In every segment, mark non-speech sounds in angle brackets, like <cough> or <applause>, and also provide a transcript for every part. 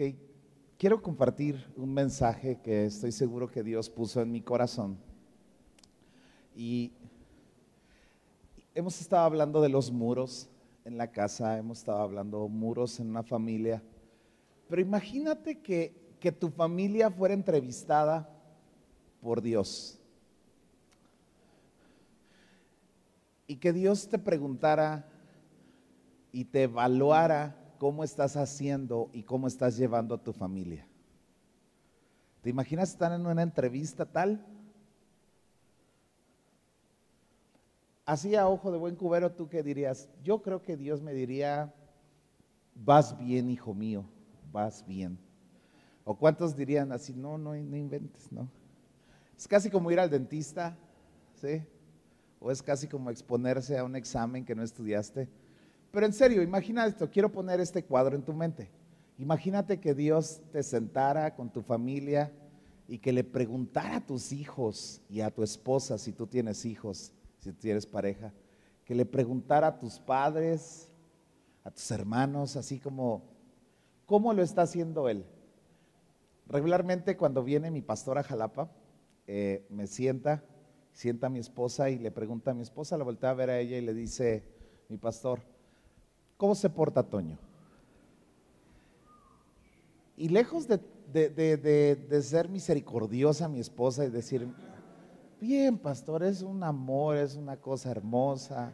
Ok, quiero compartir un mensaje que estoy seguro que Dios puso en mi corazón. Y hemos estado hablando de los muros en la casa, hemos estado hablando de muros en una familia, pero imagínate que, que tu familia fuera entrevistada por Dios. Y que Dios te preguntara y te evaluara cómo estás haciendo y cómo estás llevando a tu familia. ¿Te imaginas estar en una entrevista tal? Así a ojo de buen cubero, ¿tú qué dirías? Yo creo que Dios me diría, vas bien, hijo mío, vas bien. ¿O cuántos dirían así, no, no, no inventes, no? Es casi como ir al dentista, ¿sí? O es casi como exponerse a un examen que no estudiaste. Pero en serio, imagina esto, quiero poner este cuadro en tu mente. Imagínate que Dios te sentara con tu familia y que le preguntara a tus hijos y a tu esposa, si tú tienes hijos, si tienes pareja, que le preguntara a tus padres, a tus hermanos, así como, ¿cómo lo está haciendo él? Regularmente cuando viene mi pastor a Jalapa, eh, me sienta, sienta a mi esposa y le pregunta a mi esposa, la voltea a ver a ella y le dice, mi pastor, ¿Cómo se porta Toño? Y lejos de, ser misericordiosa mi esposa y decir, bien, pastor, es un amor, es una cosa hermosa,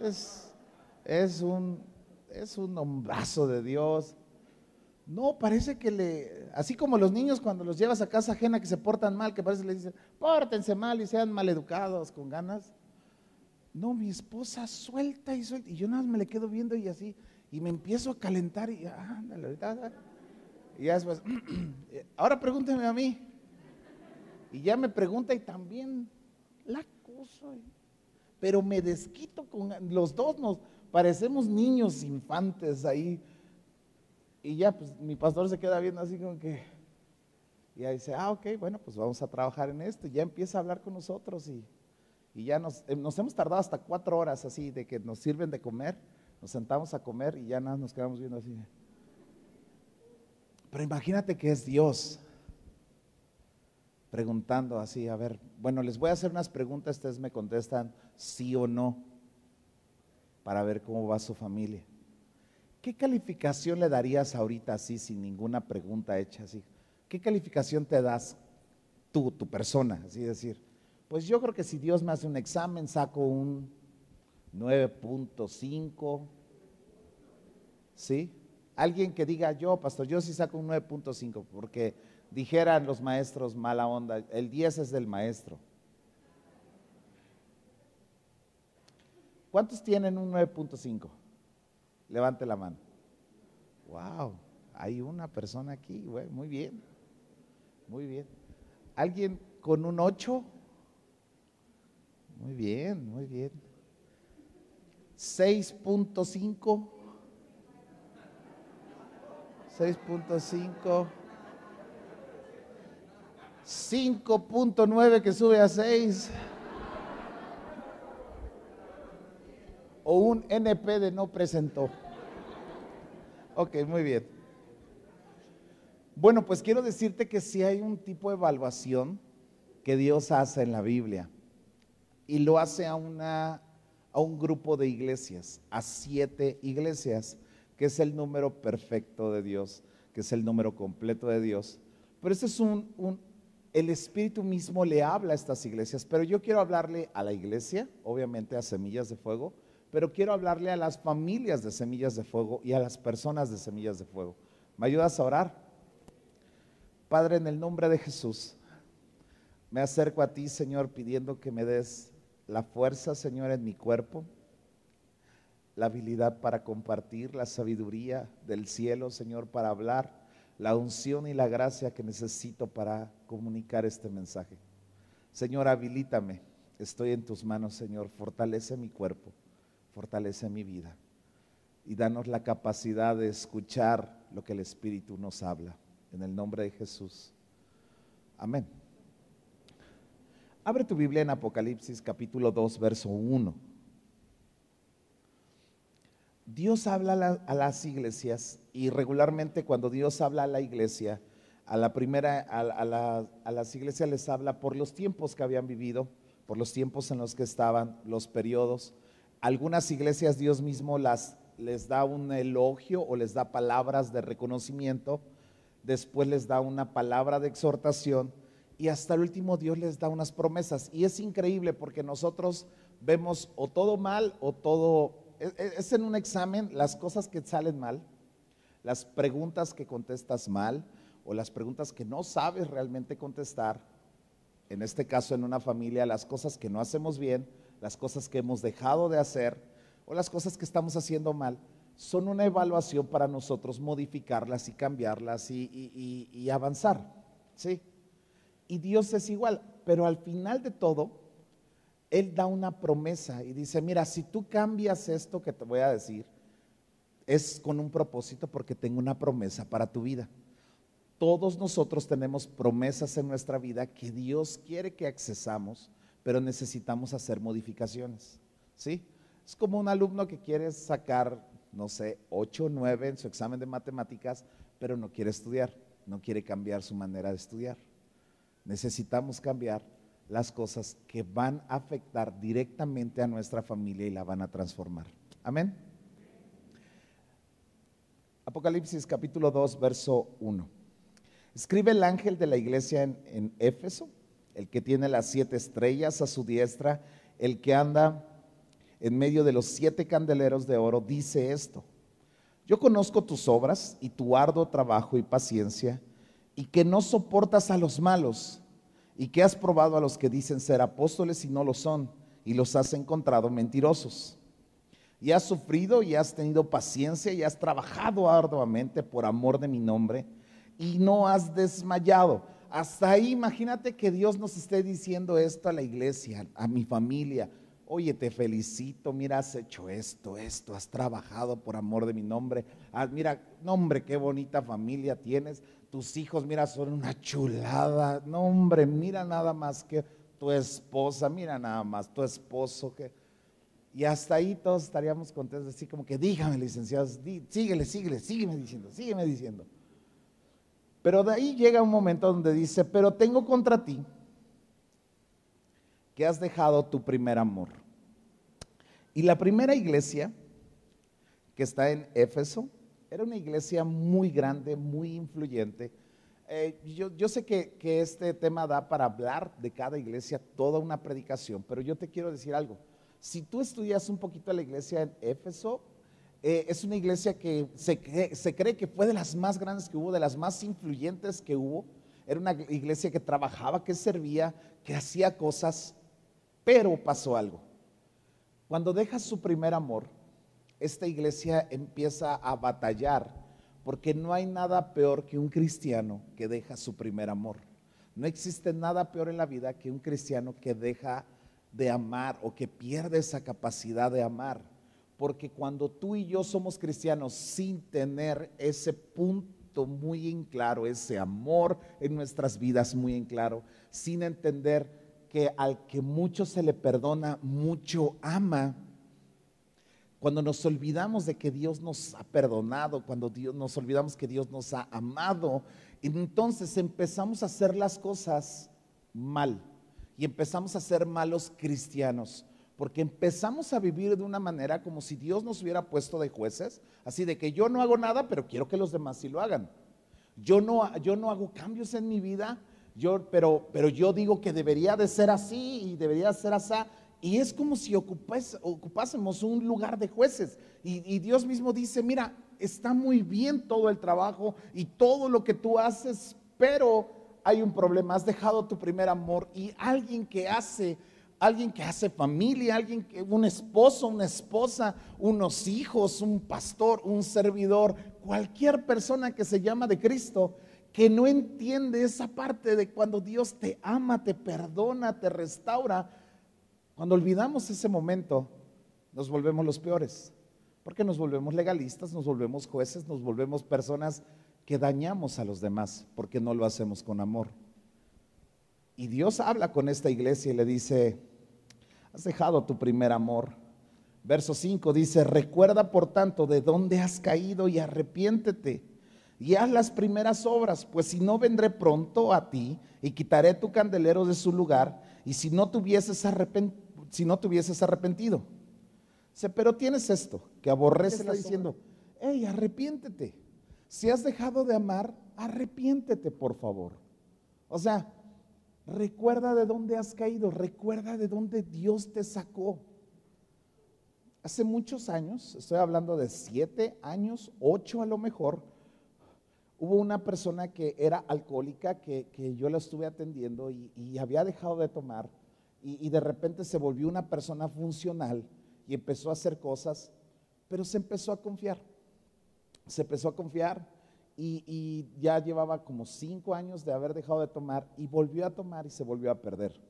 es, es, un, es un hombrazo de Dios. No, parece que le, así como los niños cuando los llevas a casa ajena que se portan mal, que parece que le dicen, pórtense mal y sean maleducados con ganas. No, mi esposa suelta y suelta. Y yo nada más me le quedo viendo y así. Y me empiezo a calentar y ándale, ahorita. Y ya después, <clears throat> ahora pregúnteme a mí. Y ya me pregunta y también la cosa. Pero me desquito con los dos, nos parecemos niños infantes ahí. Y ya, pues mi pastor se queda viendo así como que. Y ya dice, ah, ok, bueno, pues vamos a trabajar en esto. Y ya empieza a hablar con nosotros y y ya eh, nos, hemos tardado hasta cuatro horas así de que nos sirven de comer, nos sentamos a comer y ya nada nos quedamos viendo así. Pero imagínate que es Dios preguntando así, a ver, bueno, les voy a hacer unas preguntas, ustedes me contestan sí o no, para ver cómo va su familia. ¿Qué calificación le darías ahorita así, sin ninguna pregunta hecha así? ¿Qué calificación te das tú, tu persona, así decir? Pues yo creo que si Dios me hace un examen, saco un 9.5. ¿Sí? Alguien que diga yo, pastor, yo sí saco un 9.5, porque dijeran los maestros mala onda, el 10 es del maestro. ¿Cuántos tienen un 9.5? Levante la mano. Wow, hay una persona aquí, muy bien, muy bien. ¿Alguien con un 8? Muy bien, muy bien. 6.5. 6.5. 5.9 que sube a 6. O un NP de no presentó. Ok, muy bien. Bueno, pues quiero decirte que si hay un tipo de evaluación que Dios hace en la Biblia y lo hace a, una, a un grupo de iglesias, a siete iglesias, que es el número perfecto de Dios, que es el número completo de Dios. Pero ese es un, un, el Espíritu mismo le habla a estas iglesias, pero yo quiero hablarle a la iglesia, obviamente a Semillas de Fuego, pero quiero hablarle a las familias de Semillas de Fuego y a las personas de Semillas de Fuego. ¿Me ayudas a orar? Padre, en el nombre de Jesús, me acerco a ti, Señor, pidiendo que me des la fuerza, Señor, en mi cuerpo, la habilidad para compartir, la sabiduría del cielo, Señor, para hablar, la unción y la gracia que necesito para comunicar este mensaje. Señor, habilítame. Estoy en tus manos, Señor. Fortalece mi cuerpo, fortalece mi vida y danos la capacidad de escuchar lo que el Espíritu nos habla. En el nombre de Jesús. Amén. Abre tu Biblia en Apocalipsis capítulo 2, verso 1. Dios habla a las iglesias y regularmente cuando Dios habla a la iglesia, a la primera, a, las iglesias les habla por los tiempos que habían vivido, por los tiempos en los que estaban, los periodos. Algunas iglesias Dios mismo las, les da un elogio o les da palabras de reconocimiento, después les da una palabra de exhortación y hasta el último Dios les da unas promesas. Y es increíble porque nosotros vemos o todo mal o todo, e, e, es en un examen las cosas que salen mal, las preguntas que contestas mal o las preguntas que no sabes realmente contestar, en este caso en una familia, las cosas que no hacemos bien, las cosas que hemos dejado de hacer o las cosas que estamos haciendo mal, son una evaluación para nosotros modificarlas y cambiarlas y, y avanzar. ¿sí? Y Dios es igual, pero al final de todo, Él da una promesa y dice, mira, si tú cambias esto que te voy a decir, es con un propósito porque tengo una promesa para tu vida. Todos nosotros tenemos promesas en nuestra vida que Dios quiere que accesamos, pero necesitamos hacer modificaciones. ¿Sí? Es como un alumno que quiere sacar, no sé, 8 o 9 en su examen de matemáticas, pero no quiere estudiar, no quiere cambiar su manera de estudiar. Necesitamos cambiar las cosas que van a afectar directamente a nuestra familia y la van a transformar. Amén. Apocalipsis capítulo 2, verso 1. Escribe el ángel de la iglesia en, Éfeso, el que tiene las siete estrellas a su diestra, el que anda en medio de los siete candeleros de oro, dice esto. Yo conozco tus obras y tu arduo trabajo y paciencia, y que no soportas a los malos, y que has probado a los que dicen ser apóstoles y no lo son, y los has encontrado mentirosos. Y has sufrido y has tenido paciencia y has trabajado arduamente por amor de mi nombre y no has desmayado. Hasta ahí, imagínate que Dios nos esté diciendo esto a la iglesia, a mi familia. Oye, te felicito, mira, has hecho esto, esto, has trabajado por amor de mi nombre. Ah, mira, nombre, qué bonita familia tienes. Tus hijos, mira, son una chulada. No, hombre, mira nada más que tu esposa, mira nada más tu esposo que... Y hasta ahí todos estaríamos contentos, así como que dígame, licenciados, síguele, síguele, sígueme diciendo, sígueme diciendo. Pero de ahí llega un momento donde dice, pero tengo contra ti que has dejado tu primer amor. Y la primera iglesia que está en Éfeso era una iglesia muy grande, muy influyente. Eh, yo, sé que, este tema da para hablar de cada iglesia toda una predicación, pero yo te quiero decir algo. Si tú estudias un poquito la iglesia en Éfeso, eh, es una iglesia que se cree, que fue de las más grandes que hubo, de las más influyentes que hubo. Era una iglesia que trabajaba, que servía, que hacía cosas, pero pasó algo. Cuando deja su primer amor, esta iglesia empieza a batallar, porque no hay nada peor que un cristiano que deja su primer amor. No existe nada peor en la vida que un cristiano que deja de amar o que pierde esa capacidad de amar. Porque cuando tú y yo somos cristianos sin tener ese punto muy en claro, ese amor en nuestras vidas muy en claro, sin entender que al que mucho se le perdona, mucho ama, cuando nos olvidamos de que Dios nos ha perdonado, cuando Dios, nos olvidamos que Dios nos ha amado, entonces empezamos a hacer las cosas mal y empezamos a ser malos cristianos porque empezamos a vivir de una manera como si Dios nos hubiera puesto de jueces, así de que yo no hago nada, pero quiero que los demás sí lo hagan. Yo no, yo no hago cambios en mi vida, yo, pero, pero yo digo que debería de ser así y debería ser así. Y es como si ocupásemos un lugar de jueces. Y, Dios mismo dice, mira, está muy bien todo el trabajo y todo lo que tú haces, pero hay un problema, has dejado tu primer amor y alguien que hace alguien que hace familia, alguien que, un esposo, una esposa, unos hijos, un pastor, un servidor, cualquier persona que se llama de Cristo, que no entiende esa parte de cuando Dios te ama, te perdona, te restaura. Cuando olvidamos ese momento, nos volvemos los peores, porque nos volvemos legalistas, nos volvemos jueces, nos volvemos personas que dañamos a los demás, porque no lo hacemos con amor. Y Dios habla con esta iglesia y le dice, has dejado tu primer amor. Verso 5 dice, recuerda por tanto de dónde has caído y arrepiéntete y haz las primeras obras, pues si no vendré pronto a ti y quitaré tu candelero de su lugar y si no te hubieses, si no te hubieses arrepentido. Dice, pero tienes esto, que aborrece está diciendo, hey, arrepiéntete. Si has dejado de amar, arrepiéntete, por favor. O sea, recuerda de dónde has caído, recuerda de dónde Dios te sacó. Hace muchos años, estoy hablando de siete años, ocho a lo mejor, hubo una persona que era alcohólica que, yo la estuve atendiendo y, había dejado de tomar y, de repente se volvió una persona funcional y empezó a hacer cosas, pero se empezó a confiar. Se empezó a confiar y, ya llevaba como cinco años de haber dejado de tomar y volvió a tomar y se volvió a perder.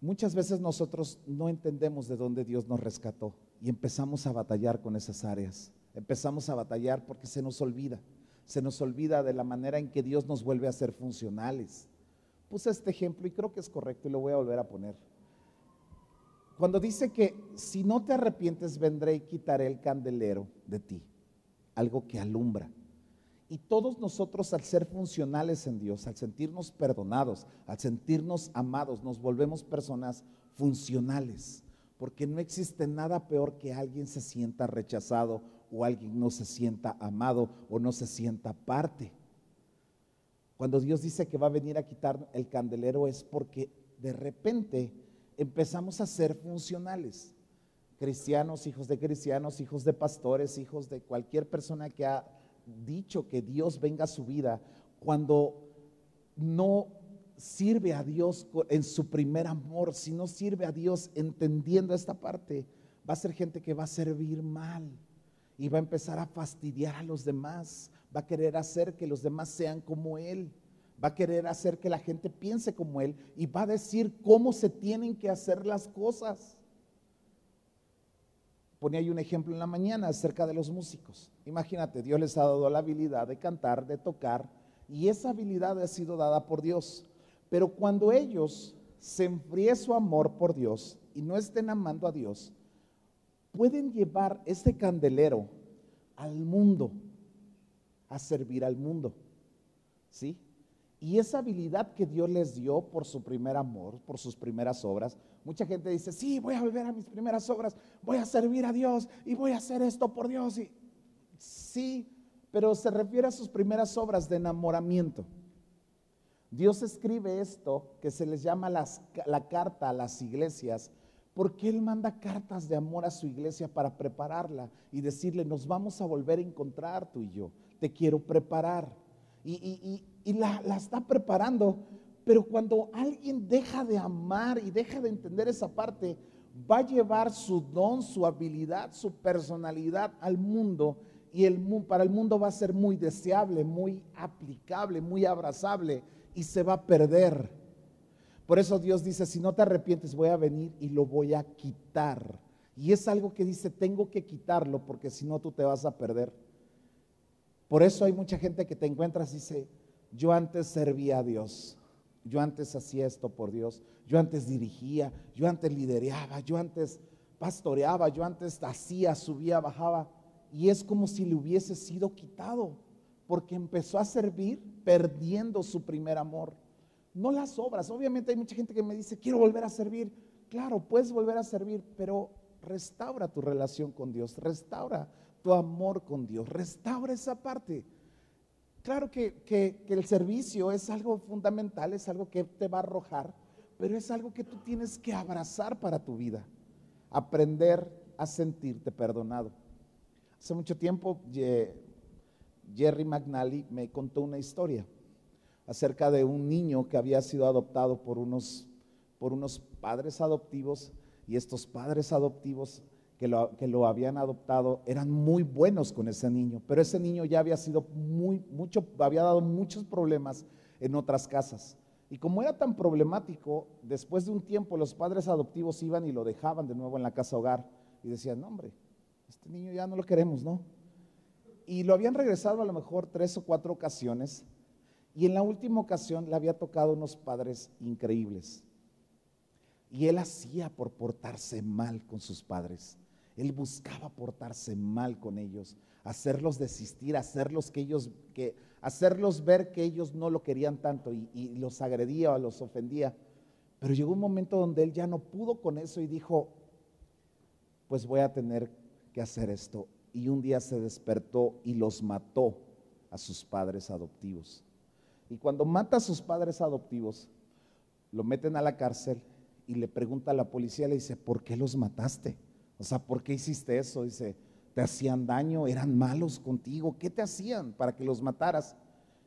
Muchas veces nosotros no entendemos de dónde Dios nos rescató y empezamos a batallar con esas áreas. Empezamos a batallar porque se nos olvida. Se nos olvida de la manera en que Dios nos vuelve a ser funcionales. Puse este ejemplo y creo que es correcto y lo voy a volver a poner. Cuando dice que si no te arrepientes vendré y quitaré el candelero de ti, algo que alumbra. Y todos nosotros al ser funcionales en Dios, al sentirnos perdonados, al sentirnos amados, nos volvemos personas funcionales. Porque no existe nada peor que alguien se sienta rechazado o alguien no se sienta amado o no se sienta parte. Cuando Dios dice que va a venir a quitar el candelero es porque de repente empezamos a ser funcionales. Cristianos, hijos de cristianos, hijos de pastores, hijos de cualquier persona que ha dicho que Dios venga a su vida, cuando no sirve a Dios en su primer amor, si no sirve a Dios entendiendo esta parte, va a ser gente que va a servir mal y va a empezar a fastidiar a los demás, va a querer hacer que los demás sean como Él, va a querer hacer que la gente piense como Él y va a decir cómo se tienen que hacer las cosas ponía ahí un ejemplo en la mañana acerca de los músicos. Imagínate, Dios les ha dado la habilidad de cantar, de tocar, y esa habilidad ha sido dada por Dios. Pero cuando ellos se enfríe su amor por Dios y no estén amando a Dios, pueden llevar ese candelero al mundo, a servir al mundo. ¿Sí? Y esa habilidad que Dios les dio por su primer amor, por sus primeras obras, mucha gente dice, sí, voy a volver a mis primeras obras, voy a servir a Dios y voy a hacer esto por Dios. Y, sí, pero se refiere a sus primeras obras de enamoramiento. Dios escribe esto que se les llama la carta a las iglesias, porque Él manda cartas de amor a su iglesia para prepararla y decirle, nos vamos a volver a encontrar tú y yo, te quiero preparar. y, y la, está preparando. Pero cuando alguien deja de amar y deja de entender esa parte, va a llevar su don, su habilidad, su personalidad al mundo y el, para el mundo va a ser muy deseable, muy aplicable, muy abrazable y se va a perder. Por eso Dios dice, si no te arrepientes voy a venir y lo voy a quitar. Y es algo que dice, tengo que quitarlo porque si no tú te vas a perder. Por eso hay mucha gente que te encuentras y dice, yo antes servía a Dios, yo antes hacía esto por Dios, yo antes dirigía, yo antes lideraba, yo antes pastoreaba, yo antes hacía, subía, bajaba. Y es como si le hubiese sido quitado, porque empezó a servir perdiendo su primer amor. No las obras, obviamente hay mucha gente que me dice, quiero volver a servir. Claro, puedes volver a servir, pero restaura tu relación con Dios, restaura tu amor con Dios, restaura esa parte. Claro que, el servicio es algo fundamental, es algo que te va a arrojar, pero es algo que tú tienes que abrazar para tu vida, aprender a sentirte perdonado. Hace mucho tiempo Jerry McNally me contó una historia acerca de un niño que había sido adoptado por unos, por unos padres adoptivos y estos padres adoptivos que lo, habían adoptado eran muy buenos con ese niño, pero ese niño ya había sido muy, mucho, había dado muchos problemas en otras casas. Y como era tan problemático, después de un tiempo los padres adoptivos iban y lo dejaban de nuevo en la casa hogar y decían, no, hombre, este niño ya no lo queremos, ¿no? Y lo habían regresado a lo mejor tres o cuatro ocasiones y en la última ocasión le había tocado unos padres increíbles. Y él hacía por portarse mal con sus padres. Él buscaba portarse mal con ellos, hacerlos desistir, hacerlos que ellos, que, hacerlos ver que ellos no lo querían tanto y, los agredía o los ofendía. Pero llegó un momento donde él ya no pudo con eso y dijo, pues voy a tener que hacer esto. Y un día se despertó y los mató a sus padres adoptivos. Y cuando mata a sus padres adoptivos, lo meten a la cárcel y le pregunta a la policía, le dice, ¿por qué los mataste? O sea, ¿por qué hiciste eso? Dice, ¿te hacían daño? ¿Eran malos contigo? ¿Qué te hacían para que los mataras?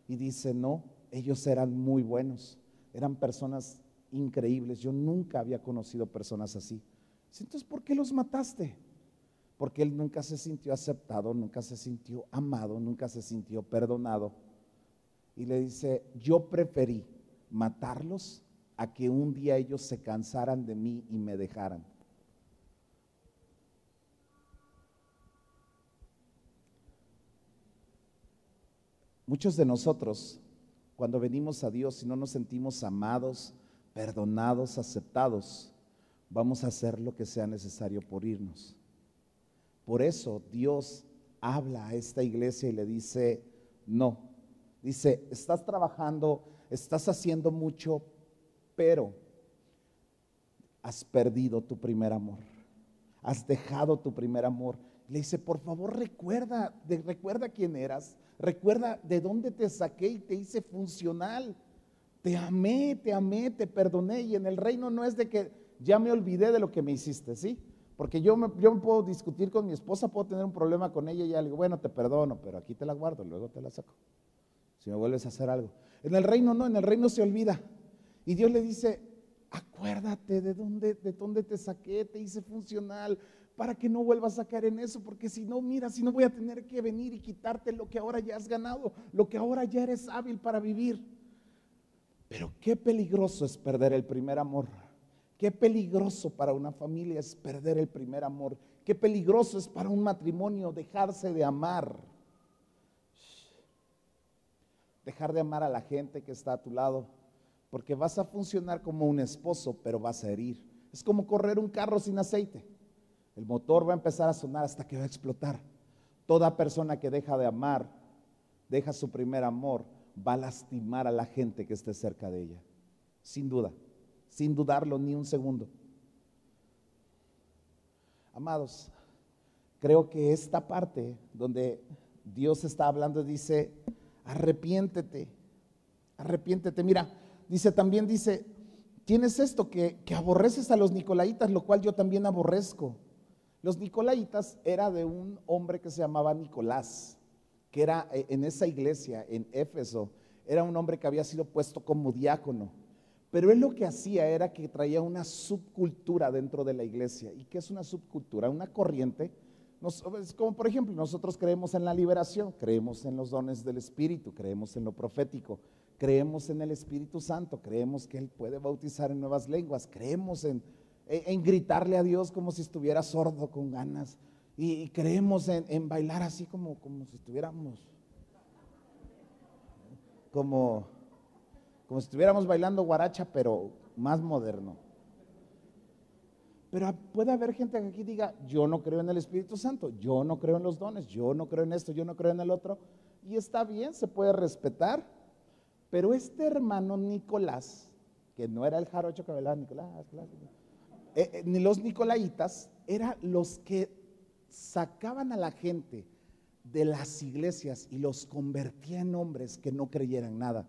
Y dice, no, ellos eran muy buenos, eran personas increíbles. Yo nunca había conocido personas así. Entonces, ¿por qué los mataste? Porque él nunca se sintió aceptado, nunca se sintió amado, nunca se sintió perdonado. Y le dice, yo preferí matarlos a que un día ellos se cansaran de mí y me dejaran. Muchos de nosotros, cuando venimos a Dios y no nos sentimos amados, perdonados, aceptados, vamos a hacer lo que sea necesario por irnos. Por eso Dios habla a esta iglesia y le dice, no, dice, estás trabajando, estás haciendo mucho, pero has perdido tu primer amor, has dejado tu primer amor. Le dice, por favor recuerda, recuerda quién eras, recuerda de dónde te saqué y te hice funcional. Te amé, te amé, te perdoné y en el reino no es de que ya me olvidé de lo que me hiciste, ¿sí? Porque yo me, yo puedo discutir con mi esposa, puedo tener un problema con ella y ya le digo, bueno, te perdono, pero aquí te la guardo, luego te la saco. Si me vuelves a hacer algo. En el reino no, en el reino se olvida. Y Dios le dice, acuérdate de dónde, de dónde te saqué, te hice funcional, para que no vuelvas a caer en eso, porque si no, mira, si no voy a tener que venir y quitarte lo que ahora ya has ganado, lo que ahora ya eres hábil para vivir. Pero qué peligroso es perder el primer amor. Qué peligroso para una familia es perder el primer amor. Qué peligroso es para un matrimonio dejarse de amar. Dejar de amar a la gente que está a tu lado porque vas a funcionar como un esposo, pero vas a herir. Es como correr un carro sin aceite. El motor va a empezar a sonar hasta que va a explotar. Toda persona que deja de amar, deja su primer amor, va a lastimar a la gente que esté cerca de ella. Sin duda, sin dudarlo ni un segundo. Amados, creo que esta parte donde Dios está hablando dice, arrepiéntete, arrepiéntete. Mira, Dice, también dice, tienes esto que, que aborreces a los nicolaitas, lo cual yo también aborrezco. Los nicolaitas era de un hombre que se llamaba Nicolás, que era eh, en esa iglesia, en Éfeso, era un hombre que había sido puesto como diácono. Pero él lo que hacía era que traía una subcultura dentro de la iglesia. ¿Y qué es una subcultura? Una corriente. como por ejemplo, nosotros creemos en la liberación, creemos en los dones del Espíritu, creemos en lo profético, creemos en el Espíritu Santo, creemos que Él puede bautizar en nuevas lenguas, creemos en, gritarle a Dios como si estuviera sordo con ganas y, creemos en, bailar así como, como si estuviéramos, como, como si estuviéramos bailando guaracha, pero más moderno. Pero puede haber gente que aquí diga, yo no creo en el Espíritu Santo, yo no creo en los dones, yo no creo en esto, yo no creo en el otro. Y está bien, se puede respetar. Pero este hermano Nicolás, que no era el jarocho que hablaba Nicolás, eh, eh, ni los nicolaitas, eran los que sacaban a la gente de las iglesias y los convertía en hombres que no creyeran nada.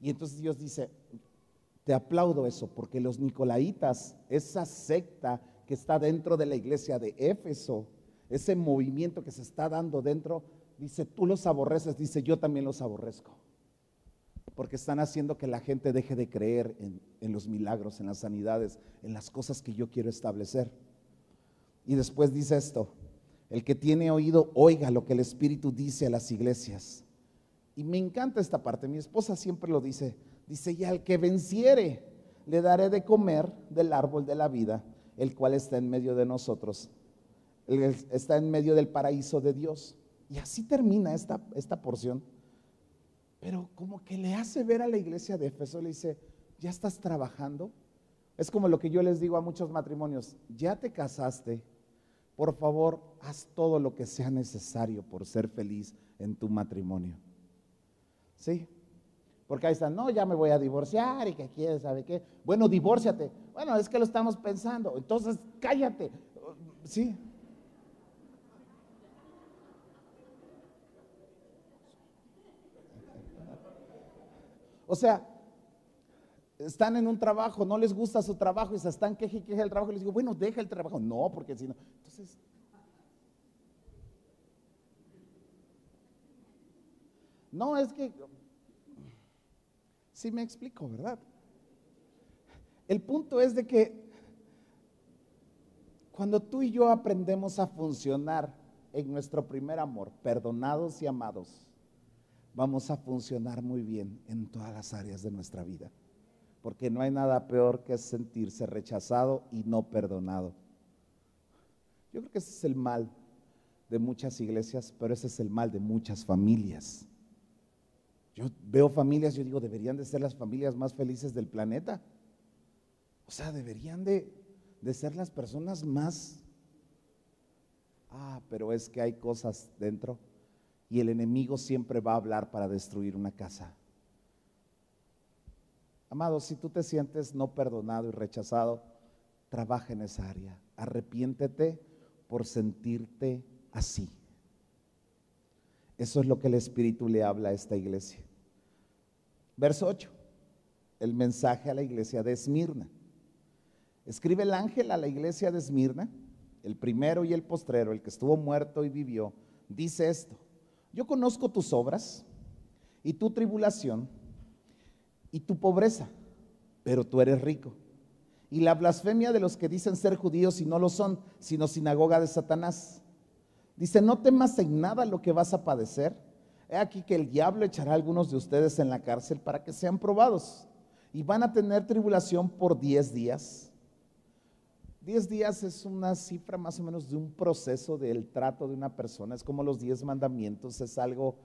Y entonces Dios dice, te aplaudo eso, porque los nicolaitas, esa secta que está dentro de la iglesia de Éfeso, ese movimiento que se está dando dentro, dice, tú los aborreces, dice, yo también los aborrezco porque están haciendo que la gente deje de creer en, los milagros, en las sanidades, en las cosas que yo quiero establecer. Y después dice esto, el que tiene oído, oiga lo que el Espíritu dice a las iglesias. Y me encanta esta parte, mi esposa siempre lo dice, dice, y al que venciere, le daré de comer del árbol de la vida, el cual está en medio de nosotros, está en medio del paraíso de Dios. Y así termina esta, esta porción pero como que le hace ver a la iglesia de Éfeso, le dice, ya estás trabajando, Es como lo que yo les digo a muchos matrimonios, ya te casaste, por favor, haz todo lo que sea necesario por ser feliz en tu matrimonio. ¿Sí? Porque ahí están, no, ya me voy a divorciar y que quieres, ¿sabe qué? Bueno, divórciate. Bueno, es que lo estamos pensando. Entonces, cállate. ¿Sí? O sea, están en un trabajo, no les gusta su trabajo y se están queje y queje el trabajo. Y les digo, bueno, deja el trabajo. No, porque si no. Entonces. No, es que. Sí me explico, ¿verdad? El punto es de que cuando tú y yo aprendemos a funcionar en nuestro primer amor, perdonados y amados, vamos a funcionar muy bien en todas las áreas de nuestra vida porque no hay nada peor que sentirse rechazado y no perdonado. Yo creo que ese es el mal de muchas iglesias, pero ese es el mal de muchas familias. Yo veo familias, yo digo, deberían de ser las familias más felices del planeta. O sea, deberían de, de ser las personas más... Ah, pero es que hay cosas dentro y el enemigo siempre va a hablar para destruir una casa. Amado, si tú te sientes no perdonado y rechazado, trabaja en esa área. Arrepiéntete por sentirte así. Eso es lo que el Espíritu le habla a esta iglesia. Verso 8, el mensaje a la iglesia de Esmirna. Escribe el ángel a la iglesia de Esmirna, el primero y el postrero, el que estuvo muerto y vivió, dice esto, yo conozco tus obras y tu tribulación y tu pobreza, pero tú eres rico. Y la blasfemia de los que dicen ser judíos y no lo son, sino sinagoga de Satanás. Dice, no temas en nada lo que vas a padecer. He aquí que el diablo echará a algunos de ustedes en la cárcel para que sean probados. Y van a tener tribulación por diez días. Diez días es una cifra más o menos de un proceso del trato de una persona. Es como los diez mandamientos, es algo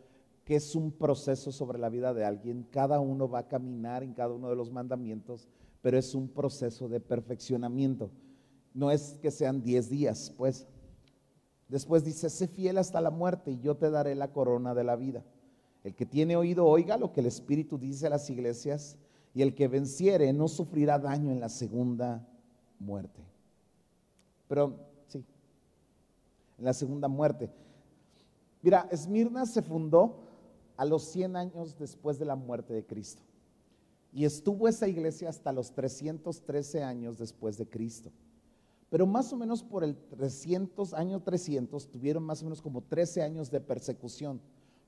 que es un proceso sobre la vida de alguien. Cada uno va a caminar en cada uno de los mandamientos, pero es un proceso de perfeccionamiento. No es que sean 10 días, pues. Después dice, sé fiel hasta la muerte y yo te daré la corona de la vida. El que tiene oído, oiga lo que el Espíritu dice a las iglesias, y el que venciere no sufrirá daño en la segunda muerte. Pero sí, en la segunda muerte. Mira, Esmirna se fundó a los 100 años después de la muerte de Cristo. Y estuvo esa iglesia hasta los 313 años después de Cristo. Pero más o menos por el 300, año 300, tuvieron más o menos como 13 años de persecución.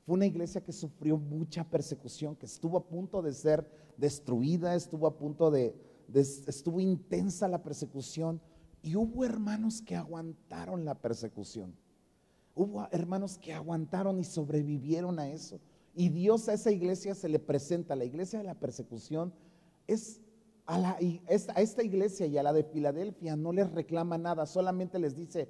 Fue una iglesia que sufrió mucha persecución, que estuvo a punto de ser destruida, estuvo a punto de, de estuvo intensa la persecución. Y hubo hermanos que aguantaron la persecución. Hubo hermanos que aguantaron y sobrevivieron a eso. Y Dios a esa iglesia se le presenta, la iglesia de la persecución, es a, esta iglesia y a la de Filadelfia no les reclama nada, solamente les dice,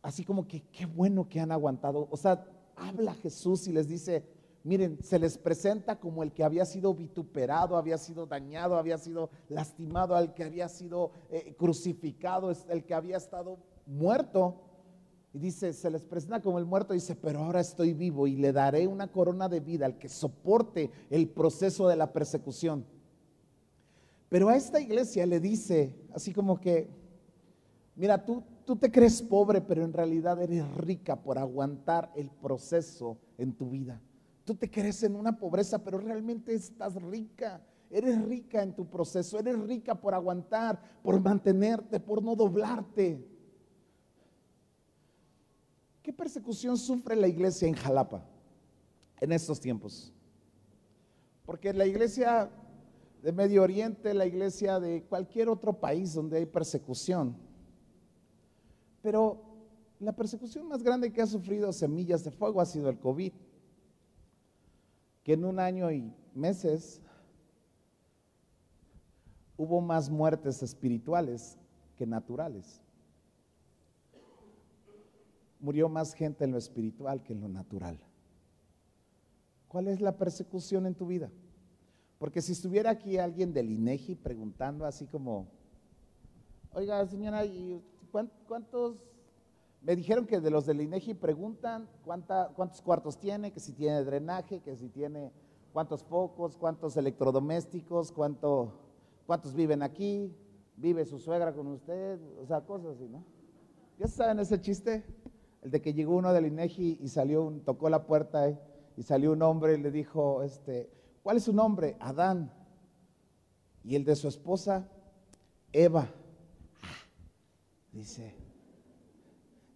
así como que qué bueno que han aguantado. O sea, habla Jesús y les dice, miren, se les presenta como el que había sido vituperado, había sido dañado, había sido lastimado, al que había sido eh, crucificado, el que había estado muerto. Y dice, se les presenta como el muerto, dice, pero ahora estoy vivo y le daré una corona de vida al que soporte el proceso de la persecución. Pero a esta iglesia le dice, así como que, mira, tú, tú te crees pobre, pero en realidad eres rica por aguantar el proceso en tu vida. Tú te crees en una pobreza, pero realmente estás rica. Eres rica en tu proceso, eres rica por aguantar, por mantenerte, por no doblarte. ¿Qué persecución sufre la iglesia en Jalapa en estos tiempos? Porque la iglesia de Medio Oriente, la iglesia de cualquier otro país donde hay persecución, pero la persecución más grande que ha sufrido Semillas de Fuego ha sido el COVID, en un año y meses hubo más muertes espirituales que naturales murió más gente en lo espiritual que en lo natural. ¿Cuál es la persecución en tu vida? Porque si estuviera aquí alguien del INEGI preguntando así como, oiga señora, ¿y cuántos? Me dijeron que de los del INEGI preguntan cuántos cuartos tiene, que si tiene drenaje, que si tiene cuántos focos, cuántos electrodomésticos, cuánto, cuántos viven aquí, vive su suegra con usted, o sea, cosas así, ¿no? ¿Ya saben ese chiste? El de que llegó uno del INEGI y salió, tocó la puerta y salió un hombre y le dijo, este, ¿Cuál es su nombre? Adán. Y el de su esposa, Eva. Dice,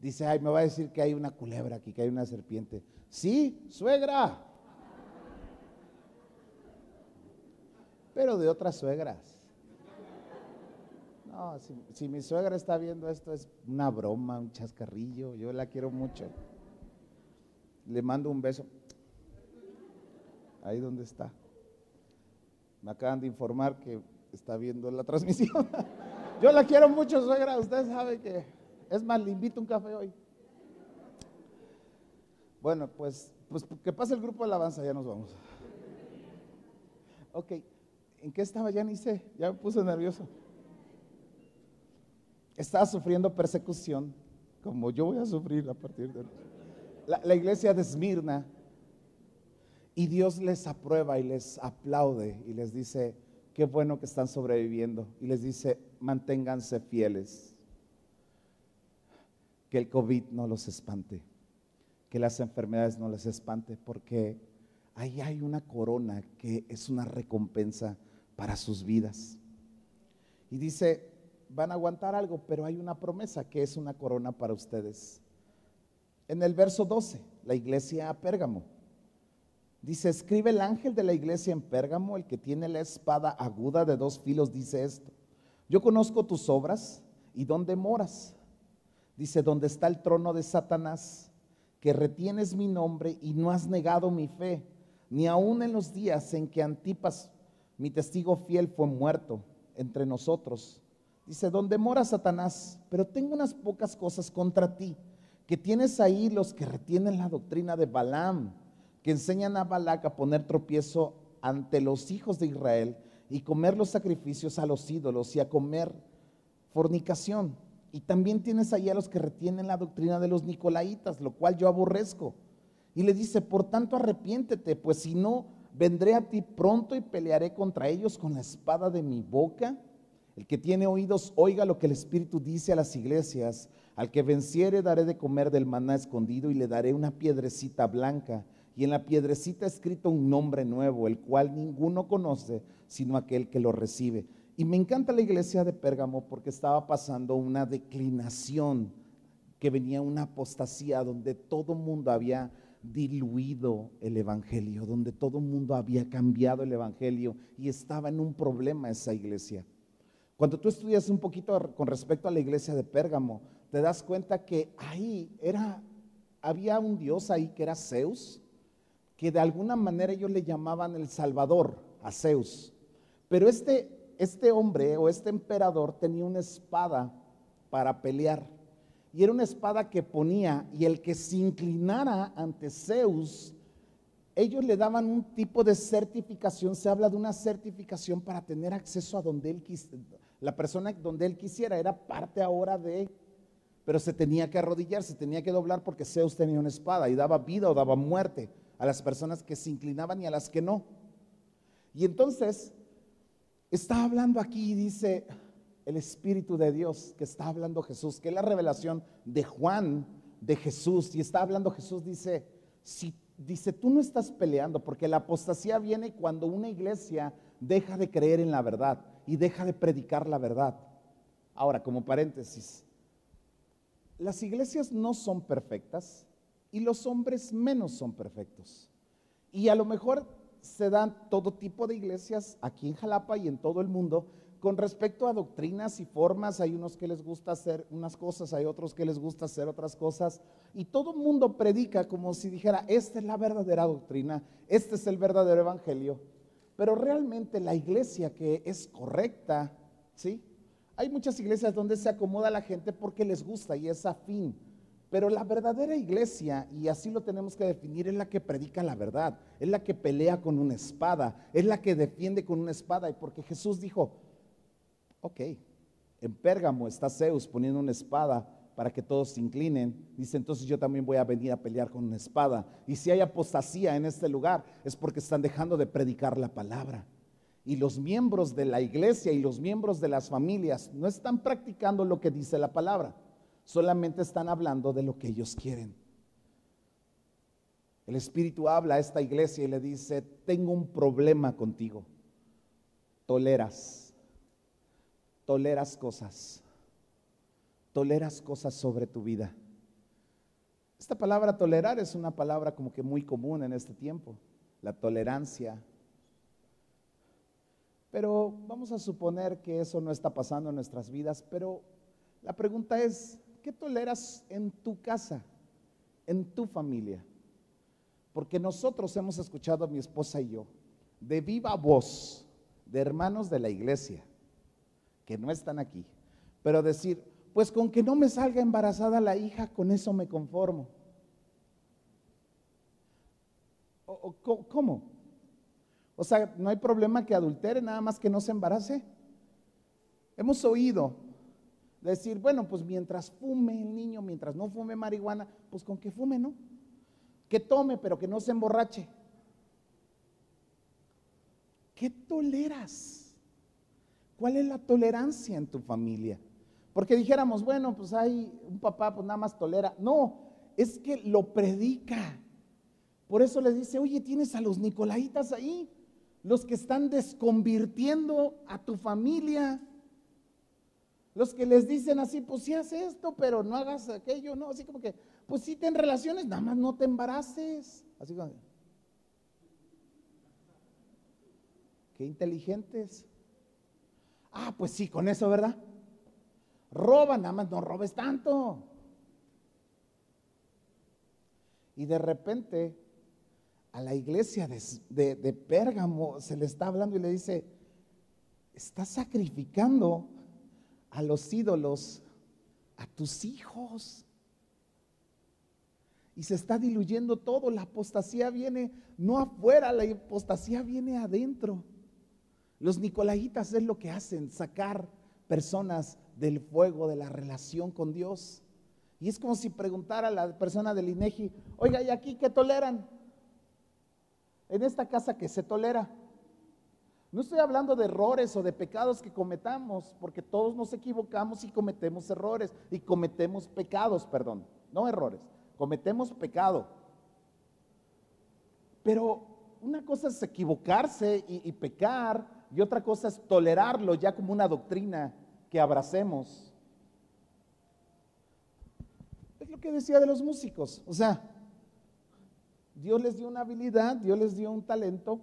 dice, ay, me va a decir que hay una culebra aquí, que hay una serpiente. Sí, suegra. Pero de otras suegras. No, si, si, mi suegra está viendo esto es una broma, un chascarrillo, yo la quiero mucho. Le mando un beso ahí donde está. Me acaban de informar que está viendo la transmisión. <laughs> Yo la quiero mucho, suegra. Usted sabe que, es más, le invito un café hoy. Bueno, pues, pues que pase el grupo de alabanza, ya nos vamos. Ok, ¿en qué estaba? Ya ni sé, ya me puse nervioso. Estaba sufriendo persecución, como yo voy a sufrir a partir de... La, la iglesia de Esmirna y Dios les aprueba y les aplaude y les dice, qué bueno que están sobreviviendo. Y les dice, manténganse fieles. Que el COVID no los espante. Que las enfermedades no les espante. Porque ahí hay una corona que es una recompensa para sus vidas. Y dice, van a aguantar algo, pero hay una promesa que es una corona para ustedes. En el verso 12, la iglesia a Pérgamo. Dice, escribe el ángel de la iglesia en Pérgamo, el que tiene la espada aguda de dos filos, dice esto. Yo conozco tus obras y dónde moras. Dice, donde está el trono de Satanás, que retienes mi nombre y no has negado mi fe, ni aun en los días en que Antipas, mi testigo fiel, fue muerto entre nosotros. Dice, donde mora Satanás, pero tengo unas pocas cosas contra ti, que tienes ahí los que retienen la doctrina de Balaam que enseñan a Balac a poner tropiezo ante los hijos de Israel y comer los sacrificios a los ídolos y a comer fornicación. Y también tienes ahí a los que retienen la doctrina de los nicolaitas, lo cual yo aborrezco. Y le dice, por tanto arrepiéntete, pues si no, vendré a ti pronto y pelearé contra ellos con la espada de mi boca. El que tiene oídos, oiga lo que el Espíritu dice a las iglesias. Al que venciere daré de comer del maná escondido y le daré una piedrecita blanca y en la piedrecita escrito un nombre nuevo, el cual ninguno conoce sino aquel que lo recibe. Y me encanta la iglesia de Pérgamo porque estaba pasando una declinación, que venía una apostasía donde todo mundo había diluido el Evangelio, donde todo mundo había cambiado el Evangelio y estaba en un problema esa iglesia. Cuando tú estudias un poquito con respecto a la iglesia de Pérgamo, te das cuenta que ahí era, había un dios ahí que era Zeus, que de alguna manera ellos le llamaban el Salvador a Zeus. Pero este, este hombre o este emperador tenía una espada para pelear. Y era una espada que ponía, y el que se inclinara ante Zeus, ellos le daban un tipo de certificación, se habla de una certificación para tener acceso a donde él quisiera, la persona donde él quisiera, era parte ahora de, pero se tenía que arrodillar, se tenía que doblar porque Zeus tenía una espada y daba vida o daba muerte a las personas que se inclinaban y a las que no. Y entonces está hablando aquí dice el Espíritu de Dios que está hablando Jesús, que es la revelación de Juan de Jesús. Y está hablando Jesús, dice, si dice, tú no estás peleando, porque la apostasía viene cuando una iglesia deja de creer en la verdad y deja de predicar la verdad. Ahora, como paréntesis, las iglesias no son perfectas, y los hombres menos son perfectos. Y a lo mejor se dan todo tipo de iglesias aquí en Jalapa y en todo el mundo con respecto a doctrinas y formas. Hay unos que les gusta hacer unas cosas, hay otros que les gusta hacer otras cosas. Y todo el mundo predica como si dijera, esta es la verdadera doctrina, este es el verdadero evangelio. Pero realmente la iglesia que es correcta, ¿sí? Hay muchas iglesias donde se acomoda la gente porque les gusta y es afín Pero la verdadera iglesia, y así lo tenemos que definir, es la que predica la verdad, es la que pelea con una espada, es la que defiende con una espada. Y porque Jesús dijo, ok, en Pérgamo está Zeus poniendo una espada para que todos se inclinen. Dice, entonces yo también voy a venir a pelear con una espada. Y si hay apostasía en este lugar, es porque están dejando de predicar la palabra. Y los miembros de la iglesia y los miembros de las familias no están practicando lo que dice la palabra, solamente están hablando de lo que ellos quieren. El Espíritu habla a esta iglesia y le dice, tengo un problema contigo. Toleras, toleras cosas toleras cosas sobre tu vida. Esta palabra tolerar es una palabra como que muy común en este tiempo, la tolerancia. Pero vamos a suponer que eso no está pasando en nuestras vidas, pero la pregunta es, ¿qué toleras en tu casa, en tu familia? Porque nosotros hemos escuchado, mi esposa y yo, de viva voz, de hermanos de la iglesia, que no están aquí, pero decir, pues con que no me salga embarazada la hija, con eso me conformo. ¿Cómo? O sea, no hay problema que adultere, nada más que no se embarace. Hemos oído decir, bueno, pues mientras fume el niño, mientras no fume marihuana, pues con que fume, ¿no? Que tome, pero que no se emborrache. ¿Qué toleras? ¿Cuál es la tolerancia en tu familia? Porque dijéramos, bueno, pues hay un papá, pues nada más tolera. No, es que lo predica. Por eso le dice, oye, tienes a los Nicolaitas ahí, los que están desconvirtiendo a tu familia. Los que les dicen así, pues sí haz esto, pero no hagas aquello, ¿no? Así como que, pues sí ten relaciones, nada más no te embaraces. Así como, qué inteligentes. Ah, pues sí, con eso, ¿verdad? roba, nada más no robes tanto. Y de repente a la iglesia de, de, Pérgamo se le está hablando y le dice, estás sacrificando a los ídolos, a tus hijos. Y se está diluyendo todo, la apostasía viene no afuera, la apostasía viene adentro. Los nicolaitas es lo que hacen, sacar personas del fuego de la relación con Dios. Y es como si preguntara a la persona del INEGI, oiga, ¿y aquí qué toleran? En esta casa que se tolera. No estoy hablando de errores o de pecados que cometamos, porque todos nos equivocamos y cometemos errores y cometemos pecados, perdón, no errores, cometemos pecado. Pero una cosa es equivocarse y, pecar y otra cosa es tolerarlo ya como una doctrina que abracemos. Es lo que decía de los músicos. O sea, Dios les dio una habilidad, Dios les dio un talento.